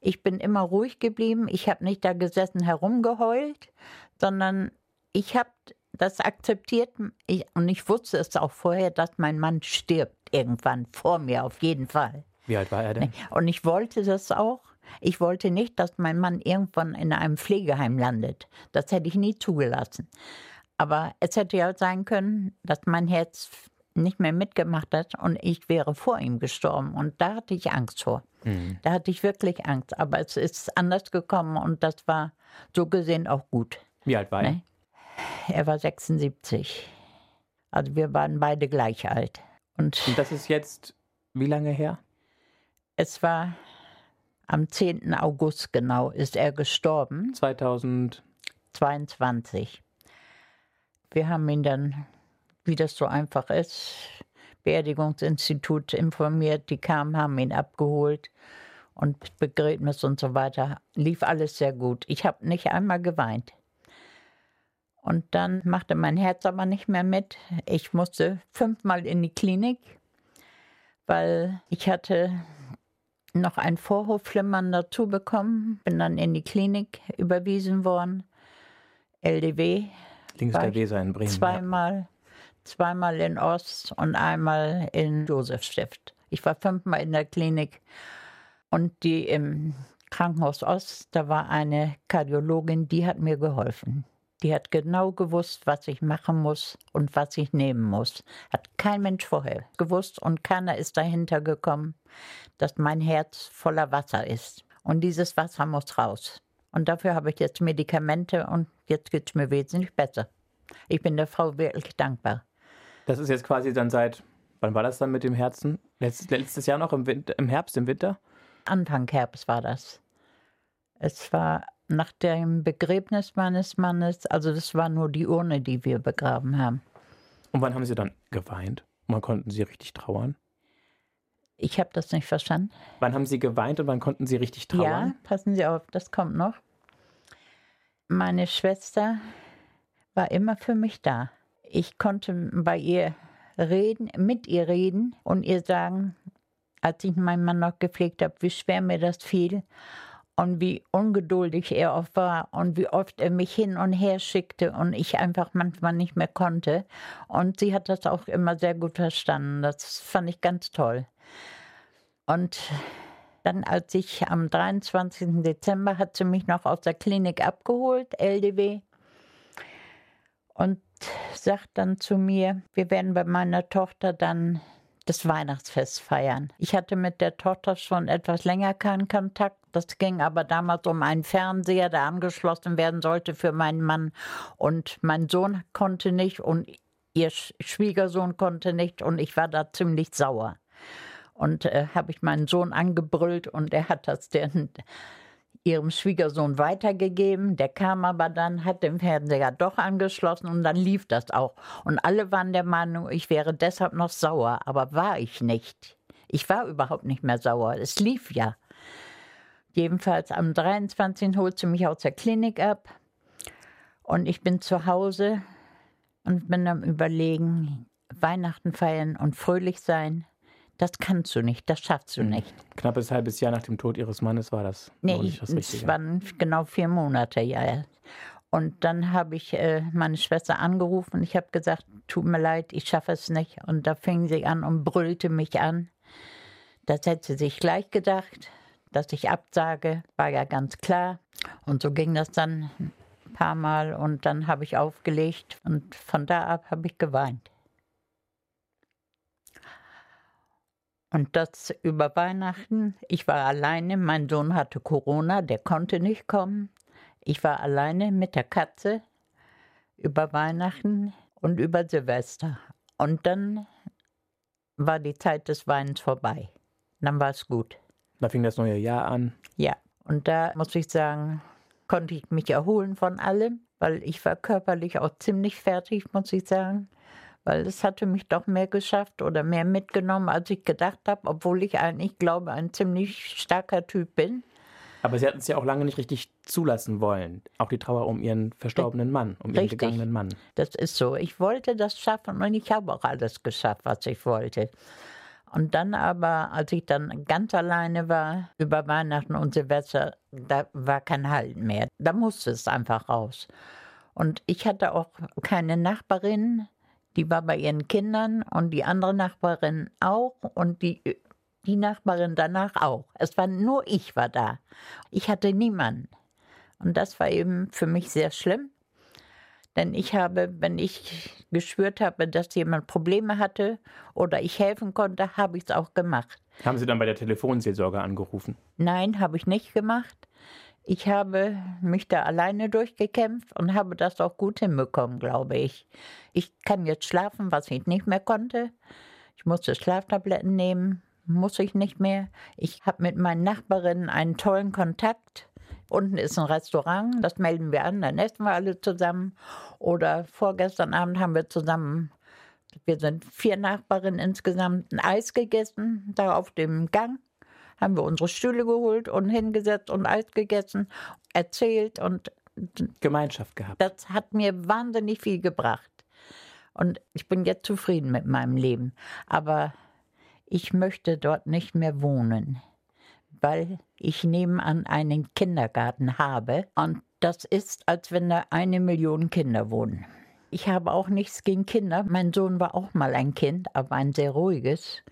Ich bin immer ruhig geblieben, ich habe nicht da gesessen herumgeheult, sondern ich habe das akzeptiert ich, und ich wusste es auch vorher, dass mein Mann stirbt irgendwann vor mir auf jeden Fall. Wie alt war er denn? Und ich wollte das auch. Ich wollte nicht, dass mein Mann irgendwann in einem Pflegeheim landet. Das hätte ich nie zugelassen. Aber es hätte ja sein können, dass mein Herz nicht mehr mitgemacht hat und ich wäre vor ihm gestorben. Und da hatte ich Angst vor. Da hatte ich wirklich Angst. Aber es ist anders gekommen und das war so gesehen auch gut. Wie alt war er? Ne? Er war 76. Also wir waren beide gleich alt. Und Und das ist jetzt wie lange her? Es war am 10. August genau, ist er gestorben, 2000. 22. Wir haben ihn dann, wie das so einfach ist, Beerdigungsinstitut informiert, die kamen, haben ihn abgeholt und Begräbnis und so weiter. Lief alles sehr gut. Ich habe nicht einmal geweint. Und dann machte mein Herz aber nicht mehr mit. Ich musste fünfmal in die Klinik, weil ich hatte noch ein Vorhofflimmern dazu bekommen, bin dann in die Klinik überwiesen worden. LDW Links der Weser in Bremen. Ja. zweimal, zweimal in Ost und einmal in Josefstift. Ich war fünfmal in der Klinik und die im Krankenhaus Ost, da war eine Kardiologin, die hat mir geholfen. Die hat genau gewusst, was ich machen muss und was ich nehmen muss. Hat kein Mensch vorher gewusst und keiner ist dahinter gekommen, dass mein Herz voller Wasser ist. Und dieses Wasser muss raus. Und dafür habe ich jetzt Medikamente und jetzt geht es mir wesentlich besser. Ich bin der Frau wirklich dankbar. Das ist jetzt quasi dann seit, wann war das dann mit dem Herzen? Letztes, letztes Jahr noch im, Winter, im Herbst, im Winter? Anfang Herbst war das. Es war nach dem Begräbnis meines Mannes, also das war nur die Urne, die wir begraben haben. Und wann haben Sie dann geweint? Wann konnten Sie richtig trauern? Ich habe das nicht verstanden. Wann haben Sie geweint und wann konnten Sie richtig trauern? Ja, passen Sie auf, das kommt noch. Meine Schwester war immer für mich da. Ich konnte bei ihr reden, mit ihr reden und ihr sagen, als ich meinen Mann noch gepflegt habe, wie schwer mir das fiel und wie ungeduldig er oft war und wie oft er mich hin und her schickte und ich einfach manchmal nicht mehr konnte. Und sie hat das auch immer sehr gut verstanden. Das fand ich ganz toll. Und dann, als ich am 23. Dezember hat sie mich noch aus der Klinik abgeholt, LDW, und sagt dann zu mir, wir werden bei meiner Tochter dann das Weihnachtsfest feiern. Ich hatte mit der Tochter schon etwas länger keinen Kontakt. Das ging aber damals um einen Fernseher, der angeschlossen werden sollte für meinen Mann. Und mein Sohn konnte nicht und ihr Sch- Schwiegersohn konnte nicht und ich war da ziemlich sauer. Und äh, habe ich meinen Sohn angebrüllt und er hat das denn. ihrem Schwiegersohn weitergegeben. Der kam aber dann, hat den Fernseher doch angeschlossen und dann lief das auch. Und alle waren der Meinung, ich wäre deshalb noch sauer, aber war ich nicht. Ich war überhaupt nicht mehr sauer. Es lief ja. Jedenfalls am 23. holt sie mich aus der Klinik ab und ich bin zu Hause und bin am Überlegen, Weihnachten feiern und fröhlich sein. Das kannst du nicht, das schaffst du nicht. Knappes halbes Jahr nach dem Tod ihres Mannes war das. Nee, ich, das es waren genau vier Monate, ja. Und dann habe ich äh, meine Schwester angerufen. Ich habe gesagt, tut mir leid, ich schaffe es nicht. Und da fing sie an und brüllte mich an. Das hätte sie sich gleich gedacht, dass ich absage, war ja ganz klar. Und so ging das dann ein paar Mal und dann habe ich aufgelegt und von da ab habe ich geweint. Und das über Weihnachten. Ich war alleine, mein Sohn hatte Corona, der konnte nicht kommen. Ich war alleine mit der Katze über Weihnachten und über Silvester. Und dann war die Zeit des Weinens vorbei. Dann war es gut. Da fing das neue Jahr an. Ja, und da muss ich sagen, konnte ich mich erholen von allem, weil ich war körperlich auch ziemlich fertig, muss ich sagen. Weil es hatte mich doch mehr geschafft oder mehr mitgenommen, als ich gedacht habe, obwohl ich eigentlich glaube, ein ziemlich starker Typ bin. Aber sie hatten es ja auch lange nicht richtig zulassen wollen. Auch die Trauer um ihren verstorbenen Mann, um ihren Richtig. gegangenen Mann. Das ist so. Ich wollte das schaffen und ich habe auch alles geschafft, was ich wollte. Und dann aber, als ich dann ganz alleine war, über Weihnachten und Silvester, da war kein Halt mehr. Da musste es einfach raus. Und ich hatte auch keine Nachbarin, die war bei ihren Kindern und die andere Nachbarin auch und die, die Nachbarin danach auch. Es war nur ich war da. Ich hatte niemanden. Und das war eben für mich sehr schlimm. Denn ich habe, wenn ich geschwört habe, dass jemand Probleme hatte oder ich helfen konnte, habe ich es auch gemacht. Haben Sie dann bei der Telefonseelsorge angerufen? Nein, habe ich nicht gemacht. Ich habe mich da alleine durchgekämpft und habe das auch gut hinbekommen, glaube ich. Ich kann jetzt schlafen, was ich nicht mehr konnte. Ich musste Schlaftabletten nehmen, muss ich nicht mehr. Ich habe mit meinen Nachbarinnen einen tollen Kontakt. Unten ist ein Restaurant, das melden wir an, dann essen wir alle zusammen. Oder vorgestern Abend haben wir zusammen, wir sind vier Nachbarinnen insgesamt, ein Eis gegessen, da auf dem Gang. Haben wir unsere Stühle geholt und hingesetzt und Eis gegessen, erzählt und Gemeinschaft gehabt. das hat mir wahnsinnig viel gebracht. Und ich bin jetzt zufrieden mit meinem Leben. Aber ich möchte dort nicht mehr wohnen, weil ich nebenan einen Kindergarten habe. Und das ist, als wenn da eine Million Kinder wohnen. Ich habe auch nichts gegen Kinder. Mein Sohn war auch mal ein Kind, aber ein sehr ruhiges.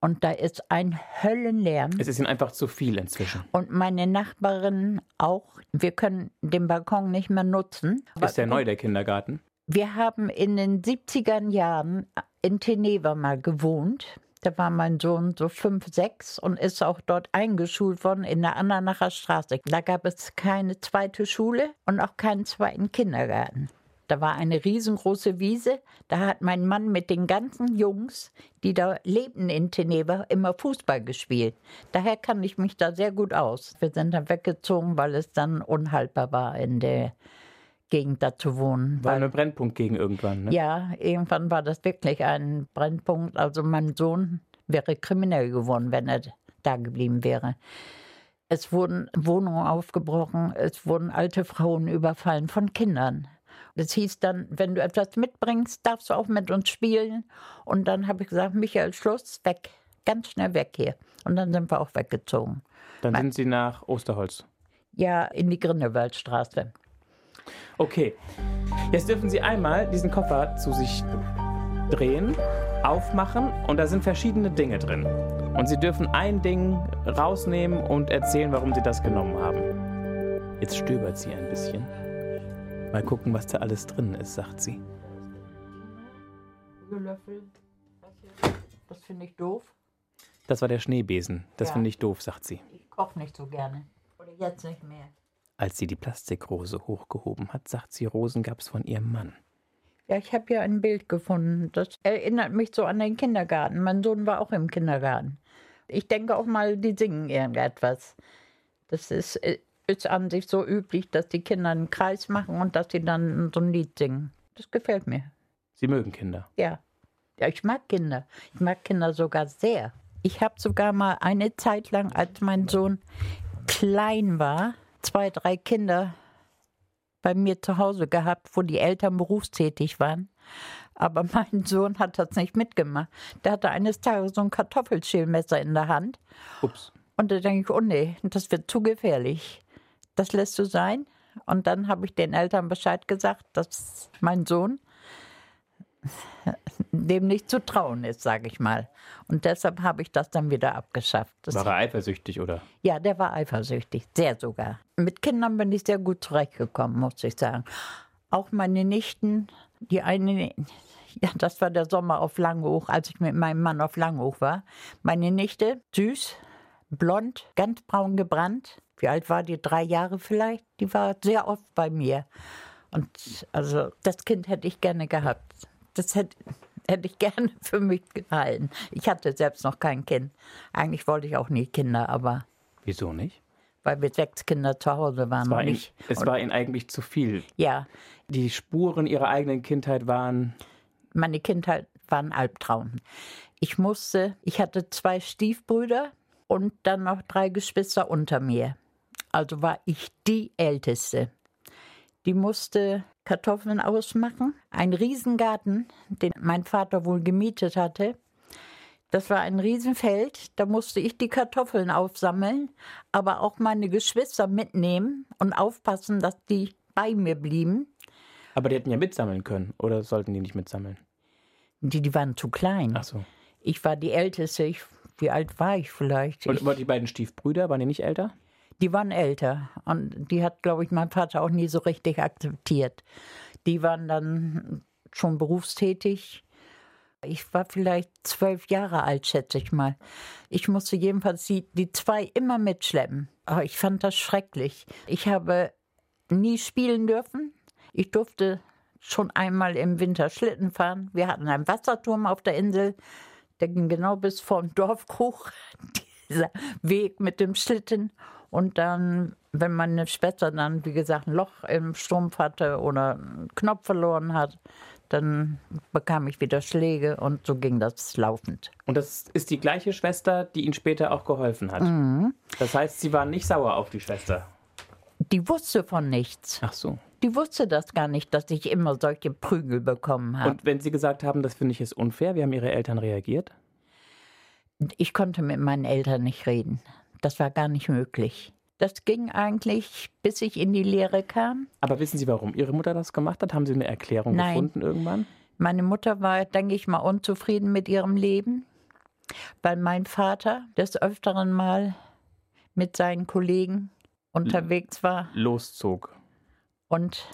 Und da ist ein Höllenlärm. Es ist Ihnen einfach zu viel inzwischen. Und meine Nachbarin auch. Wir können den Balkon nicht mehr nutzen. Ist der neu, der Kindergarten? Wir haben in den 70er Jahren in Teneva mal gewohnt. Da war mein Sohn so fünf, sechs und ist auch dort eingeschult worden in der Andernacher Straße. Da gab es keine zweite Schule und auch keinen zweiten Kindergarten. Da war eine riesengroße Wiese. Da hat mein Mann mit den ganzen Jungs, die da lebten in Teneva, immer Fußball gespielt. Daher kann ich mich da sehr gut aus. Wir sind dann weggezogen, weil es dann unhaltbar war, in der Gegend da zu wohnen. War weil- ein Brennpunkt gegen irgendwann, ne? ja, irgendwann war das wirklich ein Brennpunkt. Also mein Sohn wäre kriminell geworden, wenn er da geblieben wäre. Es wurden Wohnungen aufgebrochen, es wurden alte Frauen überfallen von Kindern. Das hieß dann, wenn du etwas mitbringst, darfst du auch mit uns spielen. Und dann habe ich gesagt, Michael, Schluss, weg, ganz schnell weg hier. Und dann sind wir auch weggezogen. Dann sind Sie nach Osterholz. Ja, in die Grindelwaldstraße. Okay. Jetzt dürfen Sie einmal diesen Koffer zu sich drehen, aufmachen und da sind verschiedene Dinge drin. Und Sie dürfen ein Ding rausnehmen und erzählen, warum Sie das genommen haben. Jetzt stöbert sie ein bisschen. Mal gucken, was da alles drin ist, sagt sie. Löffel. Das finde ich doof. Das war der Schneebesen. Das Ja. finde ich doof, sagt sie. Ich koche nicht so gerne. Oder jetzt nicht mehr. Als sie die Plastikrose hochgehoben hat, sagt sie, Rosen gab's von ihrem Mann. Ja, ich habe ja ein Bild gefunden. Das erinnert mich so an den Kindergarten. Mein Sohn war auch im Kindergarten. Ich denke auch mal, die singen irgendetwas. Das ist, äh, ist an sich so üblich, dass die Kinder einen Kreis machen und dass sie dann so ein Lied singen. Das gefällt mir. Sie mögen Kinder. Ja. Ja, ich mag Kinder. Ich mag Kinder sogar sehr. Ich habe sogar mal eine Zeit lang, als mein Sohn klein war, zwei, drei Kinder bei mir zu Hause gehabt, wo die Eltern berufstätig waren. Aber mein Sohn hat das nicht mitgemacht. Der hatte eines Tages so ein Kartoffelschälmesser in der Hand. Ups. Und da denke ich, oh nee, das wird zu gefährlich. Das lässt du sein. Und dann habe ich den Eltern Bescheid gesagt, dass mein Sohn dem nicht zu trauen ist, sage ich mal. Und deshalb habe ich das dann wieder abgeschafft. Das War er eifersüchtig, oder? ja, der war eifersüchtig, sehr sogar. Mit Kindern bin ich sehr gut zurechtgekommen, muss ich sagen. Auch meine Nichten, die eine, ja, das war der Sommer auf Langhoch, als ich mit meinem Mann auf Langhoch war. Meine Nichte, süß, blond, ganz braun gebrannt. Wie alt war die? Drei Jahre vielleicht? Die war sehr oft bei mir. Und also das Kind hätte ich gerne gehabt. Das hätte, hätte ich gerne für mich gehalten. Ich hatte selbst noch kein Kind. Eigentlich wollte ich auch nie Kinder, aber Wieso nicht? weil wir sechs Kinder zu Hause waren. Es war, ich, es war ihnen eigentlich zu viel. ja, Die Spuren ihrer eigenen Kindheit waren. meine Kindheit war ein Albtraum. Ich musste, ich hatte zwei Stiefbrüder und dann noch drei Geschwister unter mir. Also war ich die Älteste. Die musste Kartoffeln ausmachen. Ein Riesengarten, den mein Vater wohl gemietet hatte. Das war ein Riesenfeld. Da musste ich die Kartoffeln aufsammeln, aber auch meine Geschwister mitnehmen und aufpassen, dass die bei mir blieben. Aber die hätten ja mitsammeln können. Oder sollten die nicht mitsammeln? Die, die waren zu klein. Ach so. Ich war die Älteste. Ich, wie alt war ich vielleicht? Und Ich, aber die beiden Stiefbrüder, waren die nicht älter? Die waren älter. Und die hat, glaube ich, mein Vater auch nie so richtig akzeptiert. Die waren dann schon berufstätig. Ich war vielleicht zwölf Jahre alt, schätze ich mal. Ich musste jedenfalls die, die zwei immer mitschleppen. Aber ich fand das schrecklich. Ich habe nie spielen dürfen. Ich durfte schon einmal im Winter Schlitten fahren. Wir hatten einen Wasserturm auf der Insel. Der ging genau bis vorm Dorfkrug. Dieser Weg mit dem Schlitten. Und dann, wenn meine Schwester dann, wie gesagt, ein Loch im Strumpf hatte oder einen Knopf verloren hat, dann bekam ich wieder Schläge und so ging das laufend. Und das ist die gleiche Schwester, die ihnen später auch geholfen hat. Mhm. Das heißt, sie waren nicht sauer auf die Schwester. Die wusste von nichts. Ach so. Die wusste das gar nicht, dass ich immer solche Prügel bekommen habe. Und wenn sie gesagt haben, das finde ich jetzt unfair, wie haben ihre Eltern reagiert? Ich konnte mit meinen Eltern nicht reden. Das war gar nicht möglich. Das ging eigentlich, bis ich in die Lehre kam. Aber wissen Sie, warum Ihre Mutter das gemacht hat? Haben Sie eine Erklärung Nein. gefunden irgendwann? Meine Mutter war, denke ich mal, unzufrieden mit ihrem Leben, weil mein Vater des Öfteren mal mit seinen Kollegen unterwegs war Loszog. und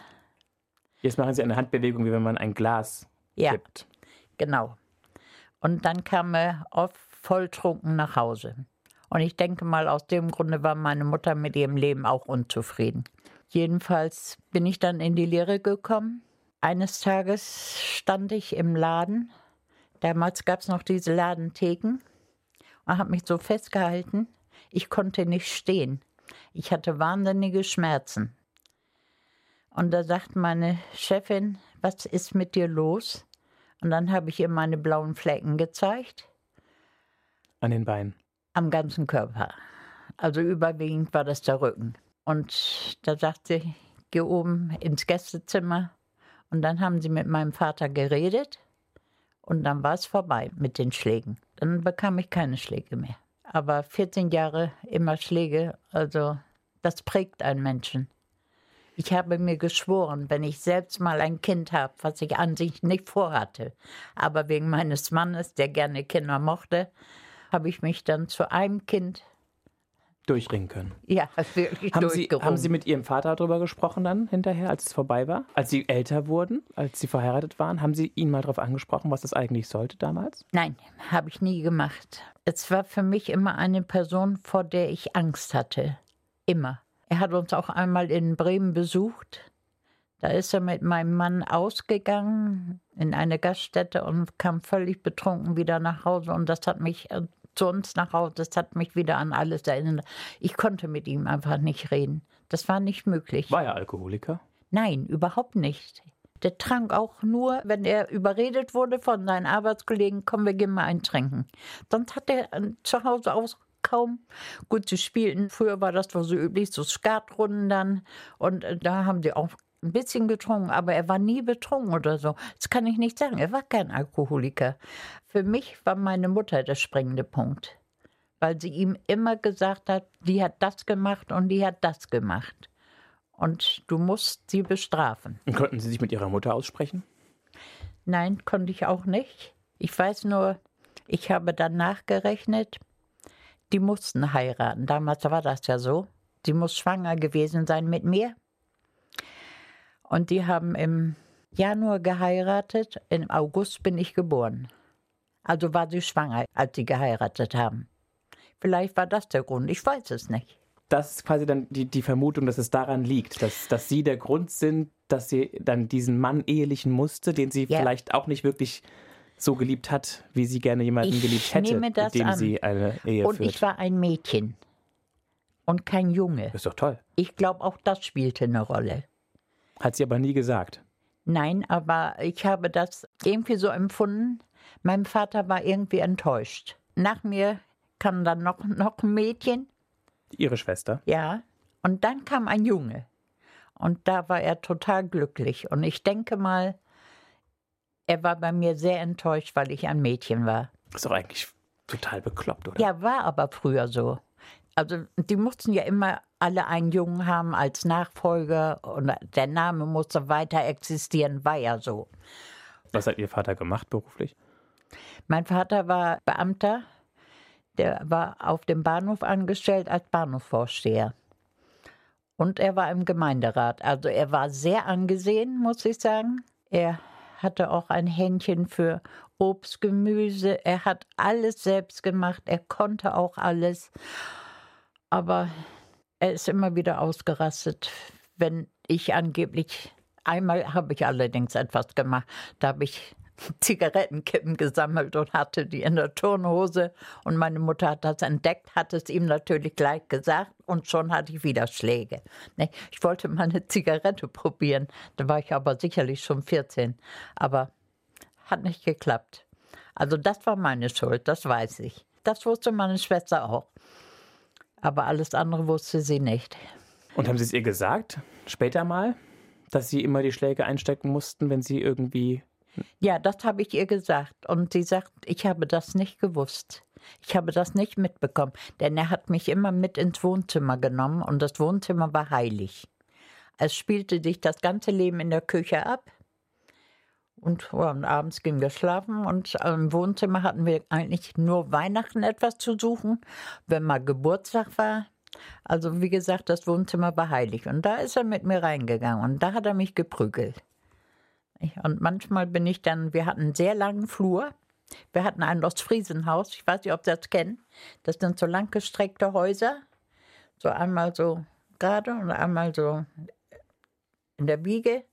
Jetzt machen Sie eine Handbewegung, wie wenn man ein Glas ja, kippt. genau. Und dann kam er oft volltrunken nach Hause. Und ich denke mal, aus dem Grunde war meine Mutter mit ihrem Leben auch unzufrieden. Jedenfalls bin ich dann in die Lehre gekommen. Eines Tages stand ich im Laden. Damals gab es noch diese Ladentheken. Und habe mich so festgehalten. Ich konnte nicht stehen. Ich hatte wahnsinnige Schmerzen. Und da sagt meine Chefin, was ist mit dir los? Und dann habe ich ihr meine blauen Flecken gezeigt, An den Beinen. Am ganzen Körper. Also überwiegend war das der Rücken. Und da sagt sie, geh oben ins Gästezimmer. Und dann haben sie mit meinem Vater geredet. Und dann war es vorbei mit den Schlägen. Dann bekam ich keine Schläge mehr. Aber 14 Jahre immer Schläge, also das prägt einen Menschen. Ich habe mir geschworen, wenn ich selbst mal ein Kind habe, was ich an sich nicht vorhatte, aber wegen meines Mannes, der gerne Kinder mochte, habe ich mich dann zu einem Kind, Durchringen können. ja, wirklich Haben Sie, haben Sie mit Ihrem Vater darüber gesprochen dann hinterher, als es vorbei war? Als Sie älter wurden, als Sie verheiratet waren? Haben Sie ihn mal darauf angesprochen, was das eigentlich sollte damals? Nein, habe ich nie gemacht. Es war für mich immer eine Person, vor der ich Angst hatte. Immer. Er hat uns auch einmal in Bremen besucht. Da ist er mit meinem Mann ausgegangen in eine Gaststätte und kam völlig betrunken wieder nach Hause. Und das hat mich äh, zu uns nach Hause. Das hat mich wieder an alles erinnert. Ich konnte mit ihm einfach nicht reden. Das war nicht möglich. War er Alkoholiker? Nein, überhaupt nicht. Der trank auch nur, wenn er überredet wurde von seinen Arbeitskollegen, komm, wir gehen mal eintrinken. Sonst hat er äh, zu Hause aus kaum. Gut, sie spielten, früher war das so üblich, so Skatrunden dann. Und äh, da haben sie auch ein bisschen getrunken, aber er war nie betrunken oder so. Das kann ich nicht sagen. Er war kein Alkoholiker. Für mich war meine Mutter der springende Punkt, weil sie ihm immer gesagt hat, die hat das gemacht und die hat das gemacht. Und du musst sie bestrafen. Und konnten Sie sich mit Ihrer Mutter aussprechen? Nein, konnte ich auch nicht. Ich weiß nur, ich habe dann nachgerechnet, die mussten heiraten. Damals war das ja so. Sie muss schwanger gewesen sein mit mir. Und die haben im Januar geheiratet. Im August bin ich geboren. Also war sie schwanger, als sie geheiratet haben. Vielleicht war das der Grund. Ich weiß es nicht. Das ist quasi dann die, die Vermutung, dass es daran liegt, dass, dass Sie der Grund sind, dass sie dann diesen Mann ehelichen musste, den sie ja. vielleicht auch nicht wirklich so geliebt hat, wie sie gerne jemanden ich geliebt hätte, mit dem an. sie eine Ehe Und führt. ich war ein Mädchen und kein Junge. Ist doch toll. Ich glaube, auch das spielte eine Rolle. Hat sie aber nie gesagt. Nein, aber ich habe das irgendwie so empfunden. Mein Vater war irgendwie enttäuscht. Nach mir kam dann noch, noch ein Mädchen. Ihre Schwester? Ja. Und dann kam ein Junge. Und da war er total glücklich. Und ich denke mal, er war bei mir sehr enttäuscht, weil ich ein Mädchen war. Ist doch eigentlich total bekloppt, oder? Ja, war aber früher so. Also die mussten ja immer alle einen Jungen haben als Nachfolger und der Name musste weiter existieren, war ja so. Was hat Ihr Vater gemacht beruflich? Mein Vater war Beamter, der war auf dem Bahnhof angestellt als Bahnhofvorsteher. Und er war im Gemeinderat. Also er war sehr angesehen, muss ich sagen. Er hatte auch ein Händchen für Obst, Gemüse. Er hat alles selbst gemacht. Er konnte auch alles. Aber er ist immer wieder ausgerastet, wenn ich angeblich. Einmal habe ich allerdings etwas gemacht. Da habe ich Zigarettenkippen gesammelt und hatte die in der Turnhose. Und meine Mutter hat das entdeckt, hat es ihm natürlich gleich gesagt und schon hatte ich wieder Schläge. Ich wollte mal eine Zigarette probieren, da war ich aber sicherlich schon 14. Aber hat nicht geklappt. Also das war meine Schuld, das weiß ich. Das wusste meine Schwester auch. Aber alles andere wusste sie nicht. Und haben Sie es ihr gesagt, später mal, dass Sie immer die Schläge einstecken mussten, wenn Sie irgendwie ja, das habe ich ihr gesagt. Und sie sagt, ich habe das nicht gewusst. Ich habe das nicht mitbekommen. Denn er hat mich immer mit ins Wohnzimmer genommen und das Wohnzimmer war heilig. Es spielte sich das ganze Leben in der Küche ab. Und, und abends gingen wir schlafen und im Wohnzimmer hatten wir eigentlich nur Weihnachten etwas zu suchen, wenn mal Geburtstag war. Also wie gesagt, das Wohnzimmer war heilig. Und da ist er mit mir reingegangen und da hat er mich geprügelt. Und manchmal bin ich dann, wir hatten einen sehr langen Flur. Wir hatten ein Ostfriesenhaus, ich weiß nicht, ob Sie das kennen. Das sind so langgestreckte Häuser. So einmal so gerade und einmal so in der Wiege.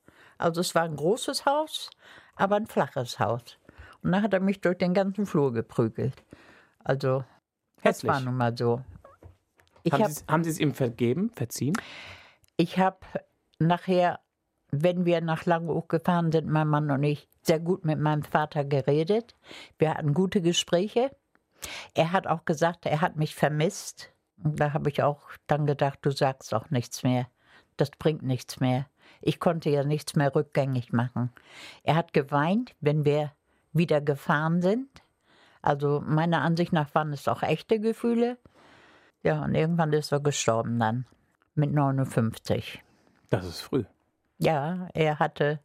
Also es war ein großes Haus, aber ein flaches Haus. Und dann hat er mich durch den ganzen Flur geprügelt. Also, Hässlich. das war nun mal so. Ich haben, hab, Sie, haben Sie es ihm vergeben, verziehen? Ich habe nachher wenn wir nach Langeoog gefahren sind, mein Mann und ich, sehr gut mit meinem Vater geredet. Wir hatten gute Gespräche. Er hat auch gesagt, er hat mich vermisst. Und da habe ich auch dann gedacht, du sagst auch nichts mehr. Das bringt nichts mehr. Ich konnte ja nichts mehr rückgängig machen. Er hat geweint, wenn wir wieder gefahren sind. Also meiner Ansicht nach waren es auch echte Gefühle. Ja, und irgendwann ist er gestorben dann mit 59. Das ist früh. Ja, er hatte,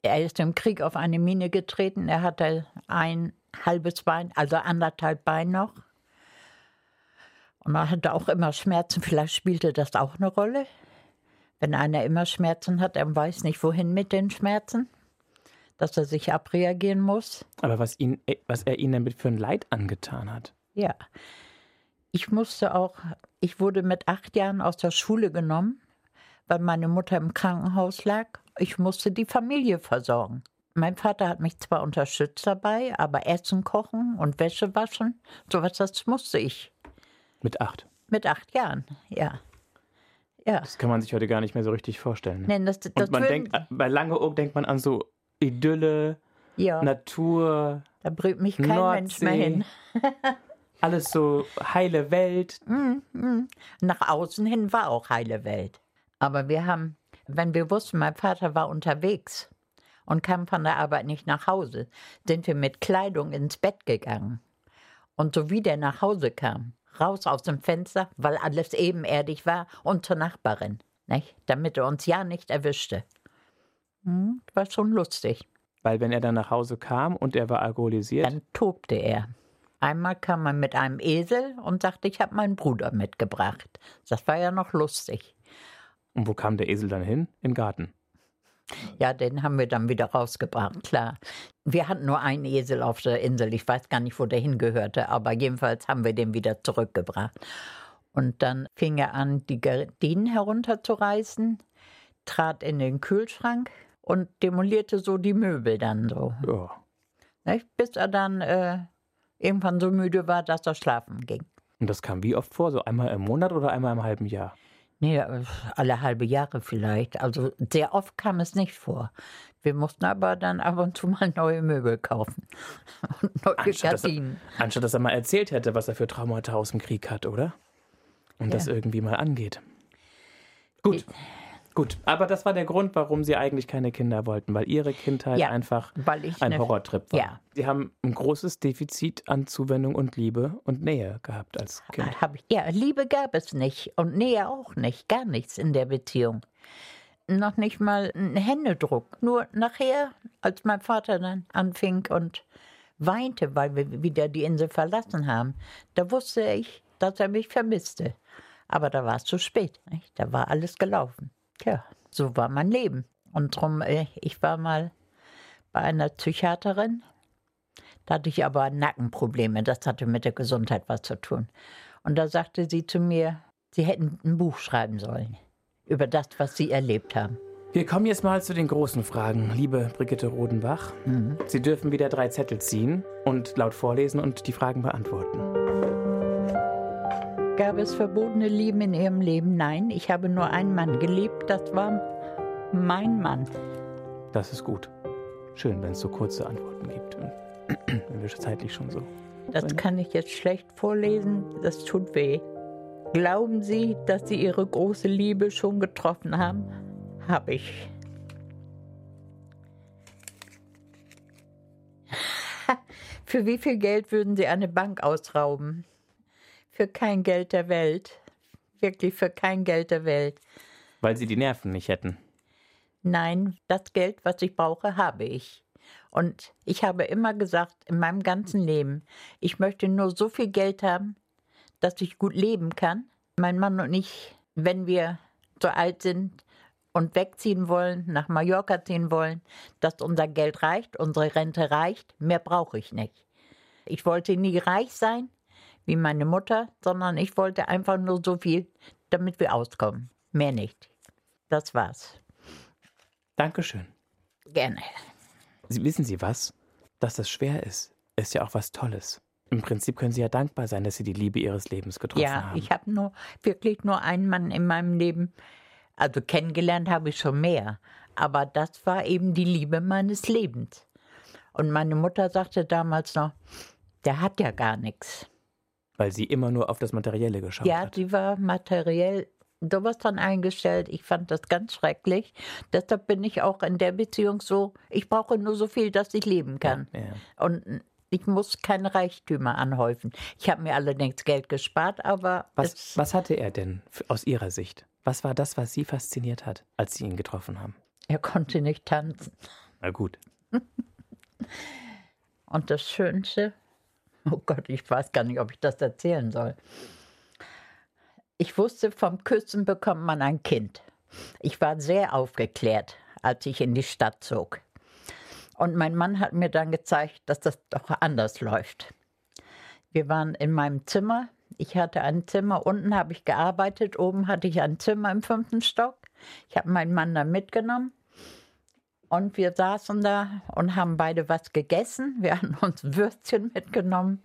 er ist im Krieg auf eine Mine getreten. Er hatte ein halbes Bein, also anderthalb Bein noch. Und er hatte auch immer Schmerzen. Vielleicht spielte das auch eine Rolle. Wenn einer immer Schmerzen hat, er weiß nicht, wohin mit den Schmerzen, dass er sich abreagieren muss. Aber was, ihn, was er ihnen damit für ein Leid angetan hat. Ja. Ich musste auch, ich wurde mit acht Jahren aus der Schule genommen weil meine Mutter im Krankenhaus lag. Ich musste die Familie versorgen. Mein Vater hat mich zwar unterstützt dabei, aber Essen kochen und Wäsche waschen, sowas, das musste ich. Mit acht. Mit acht Jahren, ja. Ja. Das kann man sich heute gar nicht mehr so richtig vorstellen. Ne? Nee, das, das Und man denkt, bei Langeoog denkt man an so Idylle, ja, Natur, da brüht mich kein Mensch mehr Nordsee. hin. alles so heile Welt. Nach außen hin war auch heile Welt. Aber wir haben, wenn wir wussten, mein Vater war unterwegs und kam von der Arbeit nicht nach Hause, sind wir mit Kleidung ins Bett gegangen. Und so wie der nach Hause kam, raus aus dem Fenster, weil alles ebenerdig war, und zur Nachbarin, nicht? damit er uns ja nicht erwischte. Hm, war schon lustig. Weil wenn er dann nach Hause kam und er war alkoholisiert, Dann tobte er. Einmal kam er mit einem Esel und sagte, ich habe meinen Bruder mitgebracht. Das war ja noch lustig. und wo kam der Esel dann hin? In den Garten. Ja, den haben wir dann wieder rausgebracht, klar. Wir hatten nur einen Esel auf der Insel. Ich weiß gar nicht, wo der hingehörte, aber jedenfalls haben wir den wieder zurückgebracht. Und dann fing er an, die Gardinen herunterzureißen, trat in den Kühlschrank und demolierte so die Möbel dann so. Ja. Nicht? Bis er dann äh, irgendwann so müde war, dass er schlafen ging. Und das kam wie oft vor? So einmal im Monat oder einmal im halben Jahr? Nee, äh, alle halbe Jahre vielleicht. Also sehr oft kam es nicht vor. Wir mussten aber dann ab und zu mal neue Möbel kaufen. Und neue Anstatt dass, er, anstatt dass er mal erzählt hätte, was er für Traumata aus dem Krieg hat, oder? Und das irgendwie mal angeht. Gut. Gut, aber das war der Grund, warum sie eigentlich keine Kinder wollten, weil ihre Kindheit Ja, einfach ein Horrortrip war. Ja. Sie haben ein großes Defizit an Zuwendung und Liebe und Nähe gehabt als Kind. Ja, Liebe gab es nicht und Nähe auch nicht. Gar nichts in der Beziehung. Noch nicht mal ein Händedruck. Nur nachher, als mein Vater dann anfing und weinte, weil wir wieder die Insel verlassen haben, da wusste ich, dass er mich vermisste. Aber da war es zu spät. Nicht? Da war alles gelaufen. Tja, so war mein Leben. Und drum, äh, ich war mal bei einer Psychiaterin. Da hatte ich aber Nackenprobleme. Das hatte mit der Gesundheit was zu tun. Und da sagte sie zu mir, sie hätten ein Buch schreiben sollen über das, was sie erlebt haben. Wir kommen jetzt mal zu den großen Fragen. Liebe Brigitte Rodenbach, Sie dürfen wieder drei Zettel ziehen und laut vorlesen und die Fragen beantworten. Gab es verbotene Lieben in ihrem Leben? Nein, ich habe nur einen Mann geliebt. Das war mein Mann. Das ist gut. Schön, wenn es so kurze Antworten gibt. Wenn wir zeitlich schon so. Das kann ich jetzt schlecht vorlesen. Das tut weh. Glauben Sie, dass Sie Ihre große Liebe schon getroffen haben? Habe ich. Für wie viel Geld würden Sie eine Bank ausrauben? Für kein Geld der Welt. Wirklich für kein Geld der Welt. Weil sie die Nerven nicht hätten. Nein, das Geld, was ich brauche, habe ich. Und ich habe immer gesagt, in meinem ganzen Leben, ich möchte nur so viel Geld haben, dass ich gut leben kann. Mein Mann und ich, wenn wir so alt sind und wegziehen wollen, nach Mallorca ziehen wollen, dass unser Geld reicht, unsere Rente reicht, mehr brauche ich nicht. Ich wollte nie reich sein, wie meine Mutter, sondern ich wollte einfach nur so viel, damit wir auskommen. Mehr nicht. Das war's. Dankeschön. Gerne. Sie, wissen Sie was? Dass das schwer ist, ist ja auch was Tolles. Im Prinzip können Sie ja dankbar sein, dass Sie die Liebe Ihres Lebens getroffen Ja, haben. ich habe nur wirklich nur einen Mann in meinem Leben. Also kennengelernt habe ich schon mehr, aber das war eben die Liebe meines Lebens. Und meine Mutter sagte damals noch, der hat ja gar nichts. Weil sie immer nur auf das Materielle geschaut Ja, hat. die war materiell sowas dann eingestellt. Ich fand das ganz schrecklich. Deshalb bin ich auch in der Beziehung so, ich brauche nur so viel, dass ich leben kann. Ja. Und ich muss keine Reichtümer anhäufen. Ich habe mir allerdings Geld gespart, aber Was, was hatte er denn aus Ihrer Sicht? Was war das, was Sie fasziniert hat, als Sie ihn getroffen haben? er konnte nicht tanzen. Na gut. Und das Schönste, oh Gott, ich weiß gar nicht, ob ich das erzählen soll. Ich wusste, vom Küssen bekommt man ein Kind. Ich war sehr aufgeklärt, als ich in die Stadt zog. Und mein Mann hat mir dann gezeigt, dass das doch anders läuft. Wir waren in meinem Zimmer. Ich hatte ein Zimmer, unten habe ich gearbeitet, oben hatte ich ein Zimmer im fünften Stock. Ich habe meinen Mann da mitgenommen. Und wir saßen da und haben beide was gegessen. Wir haben uns Würstchen mitgenommen.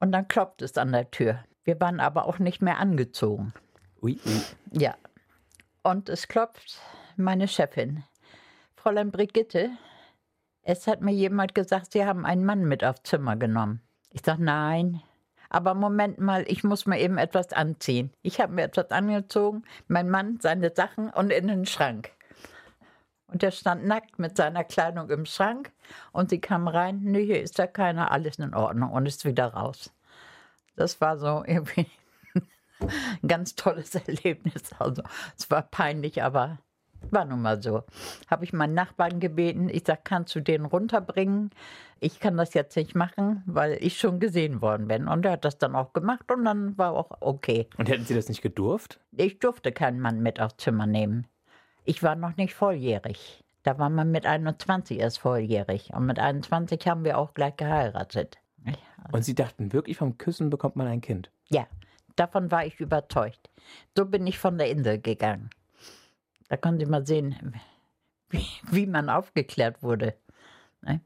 Und dann klopft es an der Tür. Wir waren aber auch nicht mehr angezogen. Ui, ui. Ja. Und es klopft meine Chefin. Fräulein Brigitte, es hat mir jemand gesagt, Sie haben einen Mann mit aufs Zimmer genommen. Ich sage, nein. Aber Moment mal, ich muss mir eben etwas anziehen. Ich habe mir etwas angezogen, mein Mann seine Sachen und in den Schrank. Und er stand nackt mit seiner Kleidung im Schrank und sie kam rein, nee, hier ist ja keiner, alles in Ordnung und ist wieder raus. Das war so irgendwie ein ganz tolles Erlebnis. Also es war peinlich, aber war nun mal so. Habe ich meinen Nachbarn gebeten, ich sage, kannst du den runterbringen? Ich kann das jetzt nicht machen, weil ich schon gesehen worden bin. Und er hat das dann auch gemacht und dann war auch okay. Und hätten Sie das nicht gedurft? Ich durfte keinen Mann mit aufs Zimmer nehmen. Ich war noch nicht volljährig. Da war man mit 21 erst volljährig. Und mit 21 haben wir auch gleich geheiratet. Und Sie dachten wirklich, vom Küssen bekommt man ein Kind? Ja, davon war ich überzeugt. So bin ich von der Insel gegangen. Da können Sie mal sehen, wie, wie man aufgeklärt wurde. Ne?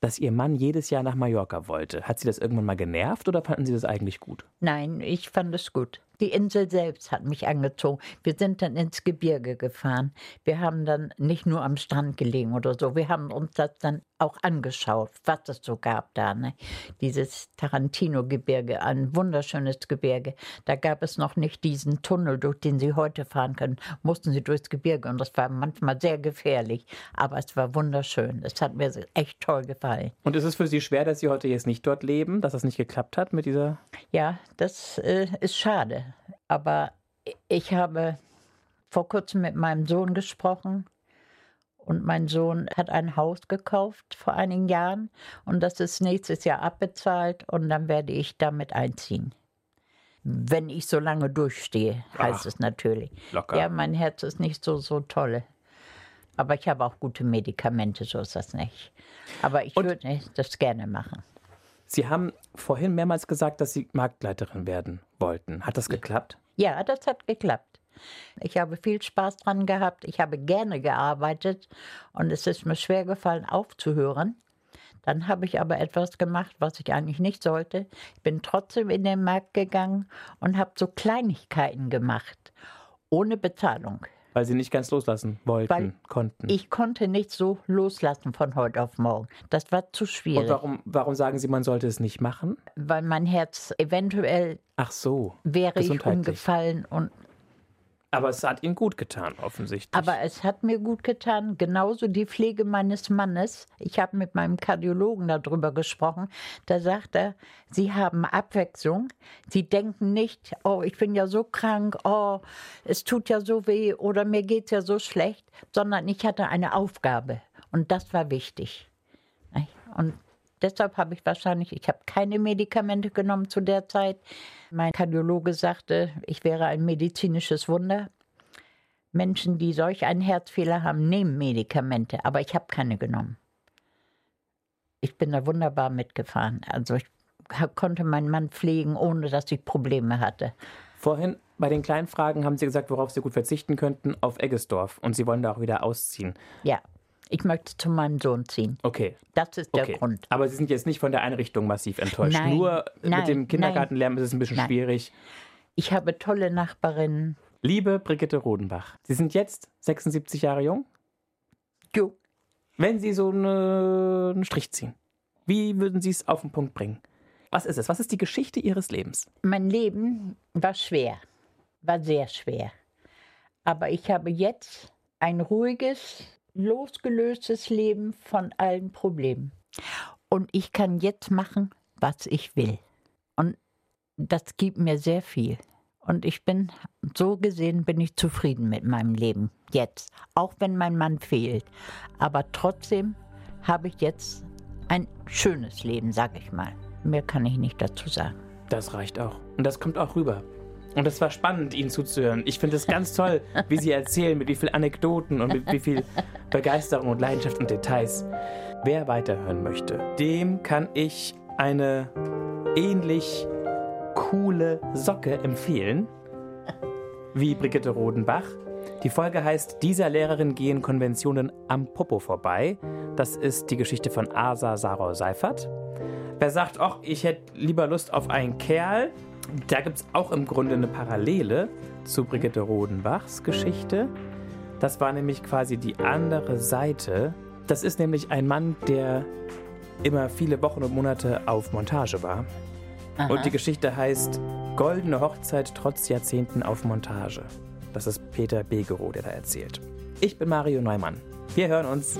Dass Ihr Mann jedes Jahr nach Mallorca wollte. Hat Sie das irgendwann mal genervt oder fanden Sie das eigentlich gut? Nein, ich fand es gut. Die Insel selbst hat mich angezogen. Wir sind dann ins Gebirge gefahren. Wir haben dann nicht nur am Strand gelegen oder so. Wir haben uns das dann auch angeschaut, was es so gab da. Ne? Dieses Tarantino-Gebirge, ein wunderschönes Gebirge. Da gab es noch nicht diesen Tunnel, durch den Sie heute fahren können. Mussten Sie durchs Gebirge und das war manchmal sehr gefährlich. Aber es war wunderschön. Es hat mir echt toll gefallen. Und ist es für Sie schwer, dass Sie heute jetzt nicht dort leben, dass das nicht geklappt hat mit dieser? Ja, das äh, ist schade. Aber ich habe vor kurzem mit meinem Sohn gesprochen und mein Sohn hat ein Haus gekauft vor einigen Jahren und das ist nächstes Jahr abbezahlt und dann werde ich damit einziehen. Wenn ich so lange durchstehe, heißt Ach, es natürlich. Locker. Ja, mein Herz ist nicht so, so toll. Aber ich habe auch gute Medikamente, so ist das nicht. Aber ich und würde das gerne machen. Sie haben vorhin mehrmals gesagt, dass Sie Marktleiterin werden wollten. Hat das geklappt? Ja, das hat geklappt. Ich habe viel Spaß dran gehabt. Ich habe gerne gearbeitet und es ist mir schwer gefallen, aufzuhören. Dann habe ich aber etwas gemacht, was ich eigentlich nicht sollte. Ich bin trotzdem in den Markt gegangen und habe so Kleinigkeiten gemacht, ohne Bezahlung. Weil sie nicht ganz loslassen wollten, Weil konnten. Ich konnte nicht so loslassen von heute auf morgen. Das war zu schwierig. Und warum, warum sagen Sie, man sollte es nicht machen? Weil mein Herz eventuell Ach so, wäre ich umgefallen und aber es hat Ihnen gut getan, offensichtlich. Aber es hat mir gut getan, genauso die Pflege meines Mannes. Ich habe mit meinem Kardiologen darüber gesprochen. Da sagt er, Sie haben Abwechslung. Sie denken nicht, oh, ich bin ja so krank, oh, es tut ja so weh oder mir geht es ja so schlecht, sondern ich hatte eine Aufgabe. Und das war wichtig. Und deshalb habe ich wahrscheinlich, ich habe keine Medikamente genommen zu der Zeit. Mein Kardiologe sagte, ich wäre ein medizinisches Wunder. Menschen, die solch einen Herzfehler haben, nehmen Medikamente, aber ich habe keine genommen. Ich bin da wunderbar mitgefahren. Also ich konnte meinen Mann pflegen, ohne dass ich Probleme hatte. Vorhin bei den kleinen Fragen haben Sie gesagt, worauf Sie gut verzichten könnten, auf Eggesdorf. Und Sie wollen da auch wieder ausziehen. Ja. Ich möchte zu meinem Sohn ziehen. Okay. Das ist der okay. Grund. Aber Sie sind jetzt nicht von der Einrichtung massiv enttäuscht. Nein, Nur nein, mit dem Kindergartenlärm ist es ein bisschen nein. schwierig. Ich habe tolle Nachbarinnen. Liebe Brigitte Rodenbach, Sie sind jetzt 76 Jahre jung? Jo. Wenn Sie so eine, einen Strich ziehen, wie würden Sie es auf den Punkt bringen? Was ist es? Was ist die Geschichte Ihres Lebens? Mein Leben war schwer, war sehr schwer. Aber ich habe jetzt ein ruhiges, losgelöstes Leben von allen Problemen. Und ich kann jetzt machen, was ich will. Und das gibt mir sehr viel. Und ich bin, so gesehen, bin ich zufrieden mit meinem Leben jetzt. Auch wenn mein Mann fehlt. Aber trotzdem habe ich jetzt ein schönes Leben, sag ich mal. Mehr kann ich nicht dazu sagen. Das reicht auch. Und das kommt auch rüber. Und es war spannend, Ihnen zuzuhören. Ich finde es ganz toll, wie Sie erzählen, mit wie vielen Anekdoten und mit wie viel Begeisterung und Leidenschaft und Details. Wer weiterhören möchte, dem kann ich eine ähnlich coole Socke empfehlen wie Brigitte Rodenbach. Die Folge heißt Dieser Lehrerin gehen Konventionen am Popo vorbei. Das ist die Geschichte von Asa Saror Seifert. Wer sagt, ach, ich hätte lieber Lust auf einen Kerl, da gibt es auch im Grunde eine Parallele zu Brigitte Rodenbachs Geschichte. Das war nämlich quasi die andere Seite. Das ist nämlich ein Mann, der immer viele Wochen und Monate auf Montage war. Aha. Und die Geschichte heißt Goldene Hochzeit trotz Jahrzehnten auf Montage. Das ist Peter Begerow, der da erzählt. Ich bin Mario Neumann. Wir hören uns.